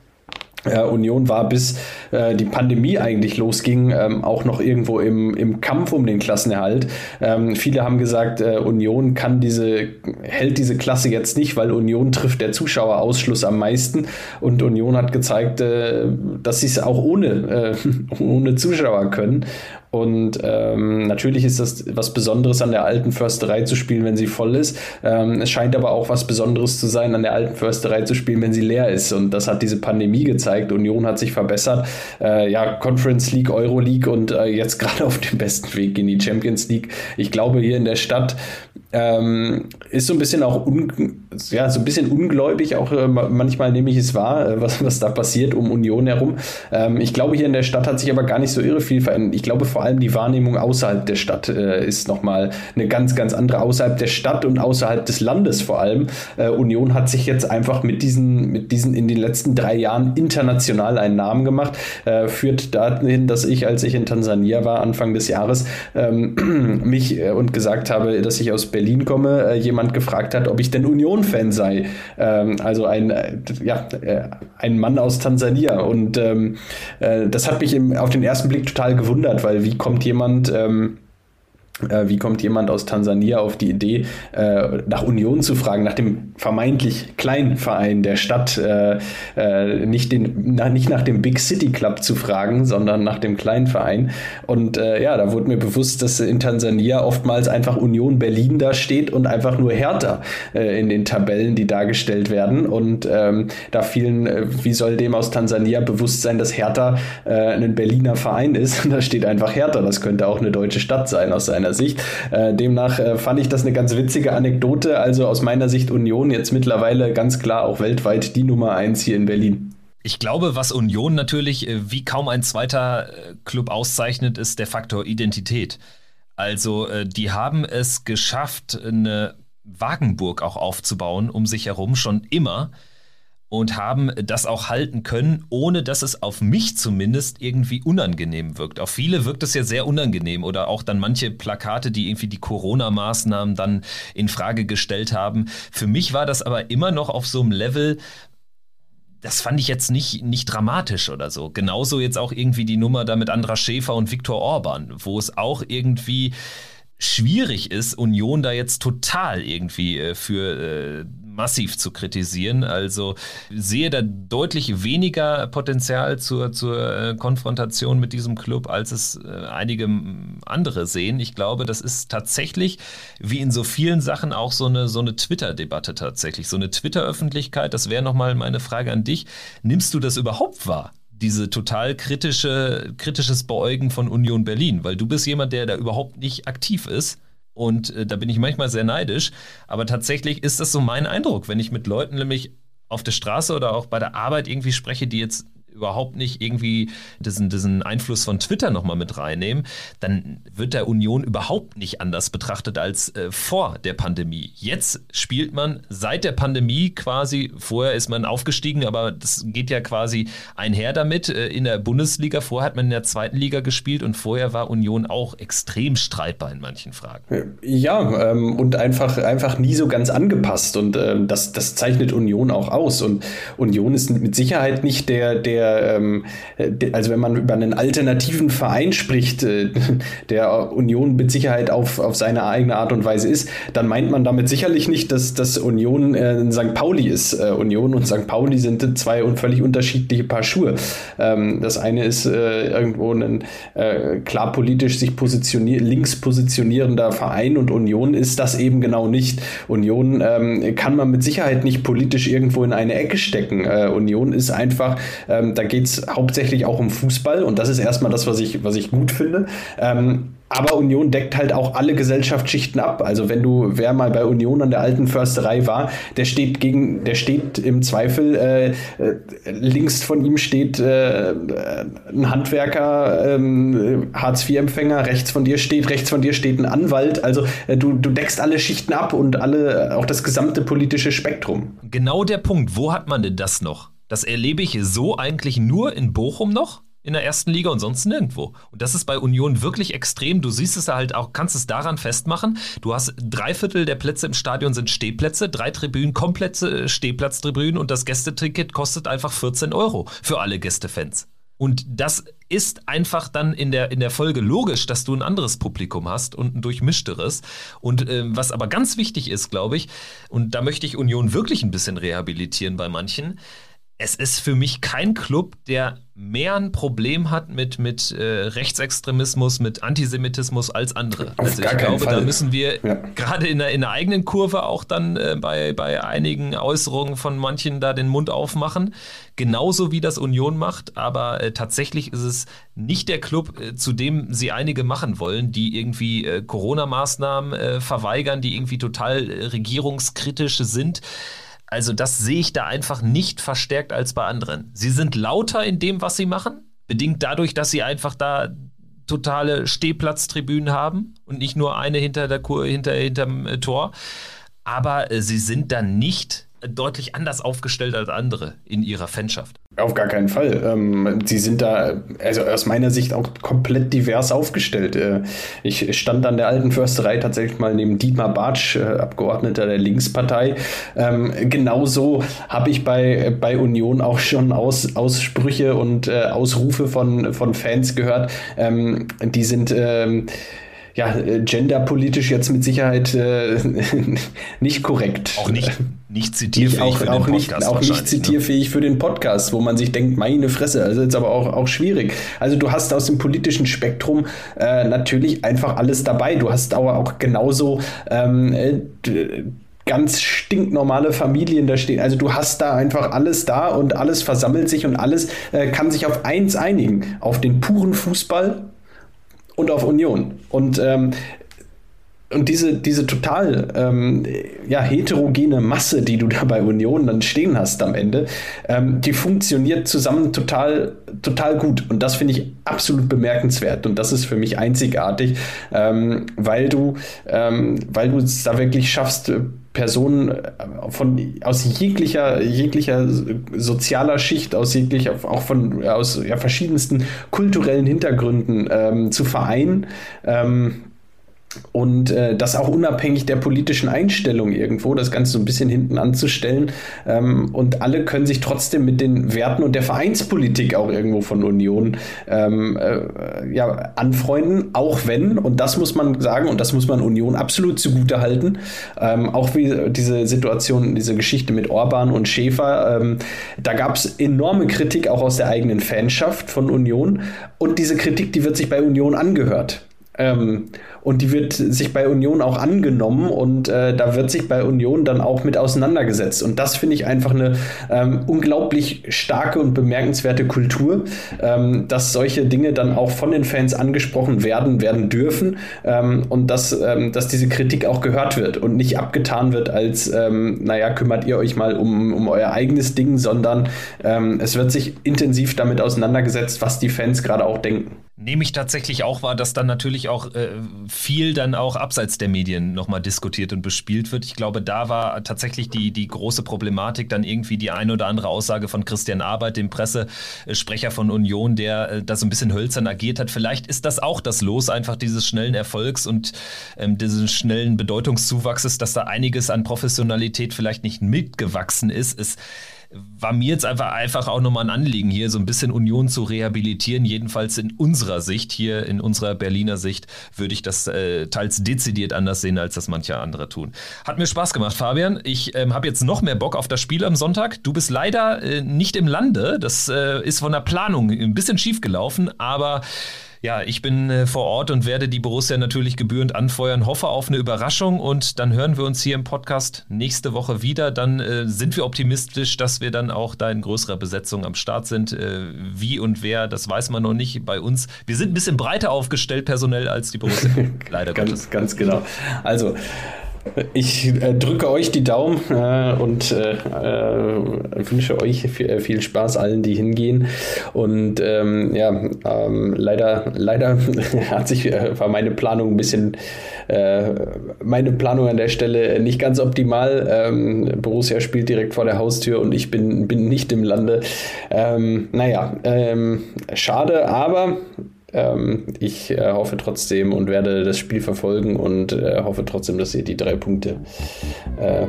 Äh, Union war bis äh, die Pandemie eigentlich losging, ähm, auch noch irgendwo im, im Kampf um den Klassenerhalt. Ähm, viele haben gesagt, äh, Union kann diese, hält diese Klasse jetzt nicht, weil Union trifft der Zuschauerausschluss am meisten und Union hat gezeigt, äh, dass sie es auch ohne, äh, ohne Zuschauer können. Und ähm, natürlich ist das was Besonderes an der alten Försterei zu spielen, wenn sie voll ist. Ähm, es scheint aber auch was Besonderes zu sein, an der alten Försterei zu spielen, wenn sie leer ist. Und das hat diese Pandemie gezeigt. Union hat sich verbessert. Äh, ja, Conference League, Euro League und äh, jetzt gerade auf dem besten Weg in die Champions League. Ich glaube, hier in der Stadt ähm, ist so ein bisschen auch un, ja, so ein bisschen ungläubig, auch äh, manchmal nehme ich es wahr, äh, was, was da passiert um Union herum. Ähm, ich glaube, hier in der Stadt hat sich aber gar nicht so irre viel verändert. Ich glaube, vor allem die Wahrnehmung außerhalb der Stadt äh, ist nochmal eine ganz, ganz andere, außerhalb der Stadt und außerhalb des Landes vor allem. Äh, Union hat sich jetzt einfach mit diesen, mit diesen in den letzten drei Jahren international einen Namen gemacht, äh, führt dahin, dass ich, als ich in Tansania war, Anfang des Jahres, ähm, mich äh, und gesagt habe, dass ich aus Berlin komme, äh, jemand gefragt hat, ob ich denn Union-Fan sei. Ähm, also ein, äh, ja, äh, ein Mann aus Tansania. Und ähm, äh, das hat mich im, auf den ersten Blick total gewundert, weil wie kommt jemand. Ähm, Äh, wie kommt jemand aus Tansania auf die Idee, äh, nach Union zu fragen, nach dem vermeintlich kleinen Verein der Stadt, äh, äh, nicht, den, nicht nach dem Big City Club zu fragen, sondern nach dem kleinen Verein. Und äh, ja, da wurde mir bewusst, dass in Tansania oftmals einfach Union Berlin da steht und einfach nur äh, in den Tabellen, die dargestellt werden. Und ähm, da vielen, wie soll dem aus Tansania bewusst sein, dass Hertha ein Berliner Verein ist? da steht einfach Hertha. Das könnte auch eine deutsche Stadt sein aus seiner meiner Sicht. Äh, demnach äh, fand ich das eine ganz witzige Anekdote. Also aus meiner Sicht Union jetzt mittlerweile ganz klar auch weltweit die Nummer eins hier in Berlin. Ich glaube, was Union natürlich äh, wie kaum ein zweiter äh, Club auszeichnet, ist der Faktor Identität. Also äh, die haben es geschafft, eine Wagenburg auch aufzubauen um sich herum schon immer und haben das auch halten können, ohne dass es auf mich zumindest irgendwie unangenehm wirkt. Auf viele wirkt es ja sehr unangenehm oder auch dann manche Plakate, die irgendwie die Corona-Maßnahmen dann in Frage gestellt haben. Für mich war das aber immer noch auf so einem Level, das fand ich jetzt nicht, nicht dramatisch oder so. Genauso jetzt auch irgendwie die Nummer da mit Andra Schäfer und Viktor Orban, wo es auch irgendwie schwierig ist, Union da jetzt total irgendwie äh, für äh, massiv zu kritisieren. Also sehe da deutlich weniger Potenzial zur, zur äh, Konfrontation mit diesem Club, als es äh, einige andere sehen. Ich glaube, das ist tatsächlich, wie in so vielen Sachen, auch so eine, so eine Twitter-Debatte tatsächlich. So eine Twitter-Öffentlichkeit, das wäre nochmal meine Frage an dich. Nimmst du das überhaupt wahr? diese total kritische, kritisches Beäugen von Union Berlin, weil du bist jemand, der da überhaupt nicht aktiv ist. Und äh, da bin ich manchmal sehr neidisch. Aber tatsächlich ist das so mein Eindruck, wenn ich mit Leuten nämlich auf der Straße oder auch bei der Arbeit irgendwie spreche, die jetzt überhaupt nicht irgendwie diesen, diesen Einfluss von Twitter nochmal mit reinnehmen, dann wird der Union überhaupt nicht anders betrachtet als äh, vor der Pandemie. Jetzt spielt man seit der Pandemie quasi, vorher ist man aufgestiegen, aber das geht ja quasi einher damit. Äh, in der Bundesliga, vorher hat man in der zweiten Liga gespielt und vorher war Union auch extrem streitbar in manchen Fragen. Ja, ähm, und einfach, einfach nie so ganz angepasst und ähm, das, das zeichnet Union auch aus und Union ist mit Sicherheit nicht der, der der, ähm, also wenn man über einen alternativen Verein spricht, äh, der Union mit Sicherheit auf, auf seine eigene Art und Weise ist, dann meint man damit sicherlich nicht, dass, dass Union äh, St. Pauli ist. Äh, Union und St. Pauli sind zwei und völlig unterschiedliche Paar Schuhe. Ähm, das eine ist äh, irgendwo ein äh, klar politisch sich positionier links positionierender Verein und Union ist das eben genau nicht. Union ähm, kann man mit Sicherheit nicht politisch irgendwo in eine Ecke stecken. Äh, Union ist einfach ähm, da geht es hauptsächlich auch um Fußball und das ist erstmal das, was ich, was ich gut finde. Ähm, aber Union deckt halt auch alle Gesellschaftsschichten ab. Also wenn du, wer mal bei Union an der alten Försterei war, der steht gegen, der steht im Zweifel, äh, äh links von ihm steht äh, ein Handwerker, ähm, Hartz-IV-Empfänger, rechts von dir steht, rechts von dir steht ein Anwalt. Also äh, du, du deckst alle Schichten ab und alle, auch das gesamte politische Spektrum. Genau der Punkt. Wo hat man denn das noch? Das erlebe ich so eigentlich nur in Bochum noch in der ersten Liga und sonst nirgendwo. Und das ist bei Union wirklich extrem. Du siehst es halt auch, kannst es daran festmachen. Du hast drei Viertel der Plätze im Stadion sind Stehplätze, drei Tribünen, komplette Stehplatztribünen und das Gästeticket kostet einfach 14 Euro für alle Gästefans. Und das ist einfach dann in der, in der Folge logisch, dass du ein anderes Publikum hast und ein durchmischteres. Und äh, was aber ganz wichtig ist, glaube ich, und da möchte ich Union wirklich ein bisschen rehabilitieren bei manchen, es ist für mich kein Club, der mehr ein Problem hat mit, mit äh, Rechtsextremismus, mit Antisemitismus als andere. Auf also ich glaube, Fall. da müssen wir ja. gerade in der, in der eigenen Kurve auch dann äh, bei, bei einigen Äußerungen von manchen da den Mund aufmachen. Genauso wie das Union macht, aber äh, tatsächlich ist es nicht der Club, äh, zu dem sie einige machen wollen, die irgendwie äh, Corona-Maßnahmen äh, verweigern, die irgendwie total regierungskritisch sind. Also das sehe ich da einfach nicht verstärkt als bei anderen. Sie sind lauter in dem, was sie machen, bedingt dadurch, dass sie einfach da totale Stehplatztribünen haben und nicht nur eine hinter der Kur, hinter hinterm äh, Tor. Aber äh, sie sind dann nicht deutlich anders aufgestellt als andere in ihrer Fanschaft. Auf gar keinen Fall. Ähm, sie sind da, also aus meiner Sicht auch komplett divers aufgestellt. Äh, ich stand an der alten Försterei tatsächlich mal neben Dietmar Bartsch, äh, Abgeordneter der Linkspartei. Ähm, genauso habe ich bei, bei Union auch schon Aus, Aussprüche und äh, Ausrufe von, von Fans gehört. Ähm, die sind ähm, ja, äh, genderpolitisch jetzt mit Sicherheit äh, nicht korrekt. Auch nicht, nicht zitierfähig auch, für auch den Podcast. Nicht, auch nicht ne? zitierfähig ne? für den Podcast, wo man sich denkt, meine Fresse, also jetzt aber auch, auch schwierig. Also du hast aus dem politischen Spektrum äh, natürlich einfach alles dabei. Du hast aber auch genauso ähm, äh, ganz stinknormale Familien da stehen. Also du hast da einfach alles da und alles versammelt sich und alles äh, kann sich auf eins einigen, auf den puren Fußball und auf Union. Und ähm, und diese, diese total ähm, ja, heterogene Masse, die du da bei Union dann stehen hast am Ende, ähm, die funktioniert zusammen total, total gut. Und das finde ich absolut bemerkenswert. Und das ist für mich einzigartig, ähm, weil du, ähm, weil du es da wirklich schaffst, Personen äh, von aus jeglicher jeglicher sozialer Schicht, aus jeglicher auch von aus ja, verschiedensten kulturellen Hintergründen ähm, zu vereinen. Ähm, und äh, das auch unabhängig der politischen Einstellung irgendwo, das Ganze so ein bisschen hinten anzustellen. Ähm, und alle können sich trotzdem mit den Werten und der Vereinspolitik auch irgendwo von Union ähm, äh, ja, anfreunden, auch wenn, und das muss man sagen, und das muss man Union absolut zugute halten, ähm, auch wie diese Situation, diese Geschichte mit Orban und Schäfer, ähm, da gab es enorme Kritik auch aus der eigenen Fanschaft von Union. Und diese Kritik, die wird sich bei Union angehört. Ähm, und die wird sich bei Union auch angenommen und äh, da wird sich bei Union dann auch mit auseinandergesetzt. Und das finde ich einfach eine ähm, unglaublich starke und bemerkenswerte Kultur, ähm, dass solche Dinge dann auch von den Fans angesprochen werden, werden dürfen ähm, und dass, ähm, dass diese Kritik auch gehört wird und nicht abgetan wird als, ähm, naja, kümmert ihr euch mal um, um euer eigenes Ding, sondern es wird sich intensiv damit auseinandergesetzt, was die Fans gerade auch denken. Nehme ich tatsächlich auch wahr, dass dann natürlich auch äh, viel dann auch abseits der Medien nochmal diskutiert und bespielt wird. Ich glaube, da war tatsächlich die, die große Problematik dann irgendwie die eine oder andere Aussage von Christian Arbeit, dem Pressesprecher von Union, der äh, da so ein bisschen hölzern agiert hat. Vielleicht ist das auch das Los einfach dieses schnellen Erfolgs und ähm, dieses schnellen Bedeutungszuwachses, dass da einiges an Professionalität vielleicht nicht mitgewachsen ist. Es war mir jetzt einfach, einfach auch nochmal ein Anliegen, hier so ein bisschen Union zu rehabilitieren. Jedenfalls in unserer Sicht, hier in unserer Berliner Sicht, würde ich das äh, teils dezidiert anders sehen, als das manche andere tun. Hat mir Spaß gemacht, Fabian. Ich ähm, habe jetzt noch mehr Bock auf das Spiel am Sonntag. Du bist leider äh, nicht im Lande. Das äh, ist von der Planung ein bisschen schief gelaufen, aber ja, ich bin äh, vor Ort und werde die Borussia natürlich gebührend anfeuern, hoffe auf eine Überraschung und dann hören wir uns hier im Podcast nächste Woche wieder. Dann äh, sind wir optimistisch, dass wir dann auch da in größerer Besetzung am Start sind. Äh, wie und wer, das weiß man noch nicht bei uns. Wir sind ein bisschen breiter aufgestellt personell als die Borussia. Leider ganz, Gottes. Ganz genau. Also, ich äh, drücke euch die Daumen äh, und äh, äh wünsche euch viel, äh, viel, Spaß allen, die hingehen. Und ähm, ja, ähm, leider, leider hat sich äh, war meine Planung ein bisschen meine Planung an der Stelle nicht ganz optimal. Ähm, Borussia spielt direkt vor der Haustür und ich bin, bin nicht im Lande. Ähm, naja, ähm, schade, aber ähm, ich äh, hoffe trotzdem und werde das Spiel verfolgen und äh, hoffe trotzdem, dass ihr die drei Punkte, äh,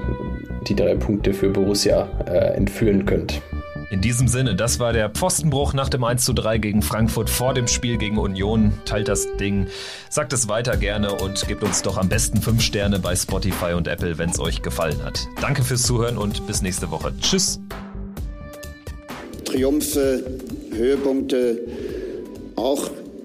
die drei Punkte für Borussia äh, entführen könnt. In diesem Sinne, das war der Pfostenbruch nach dem 1 zu 3 gegen Frankfurt vor dem Spiel gegen Union. Teilt das Ding, sagt es weiter gerne und gebt uns doch am besten 5 Sterne bei Spotify und Apple, wenn es euch gefallen hat. Danke fürs Zuhören und bis nächste Woche. Tschüss. Triumphe, Höhepunkte, auch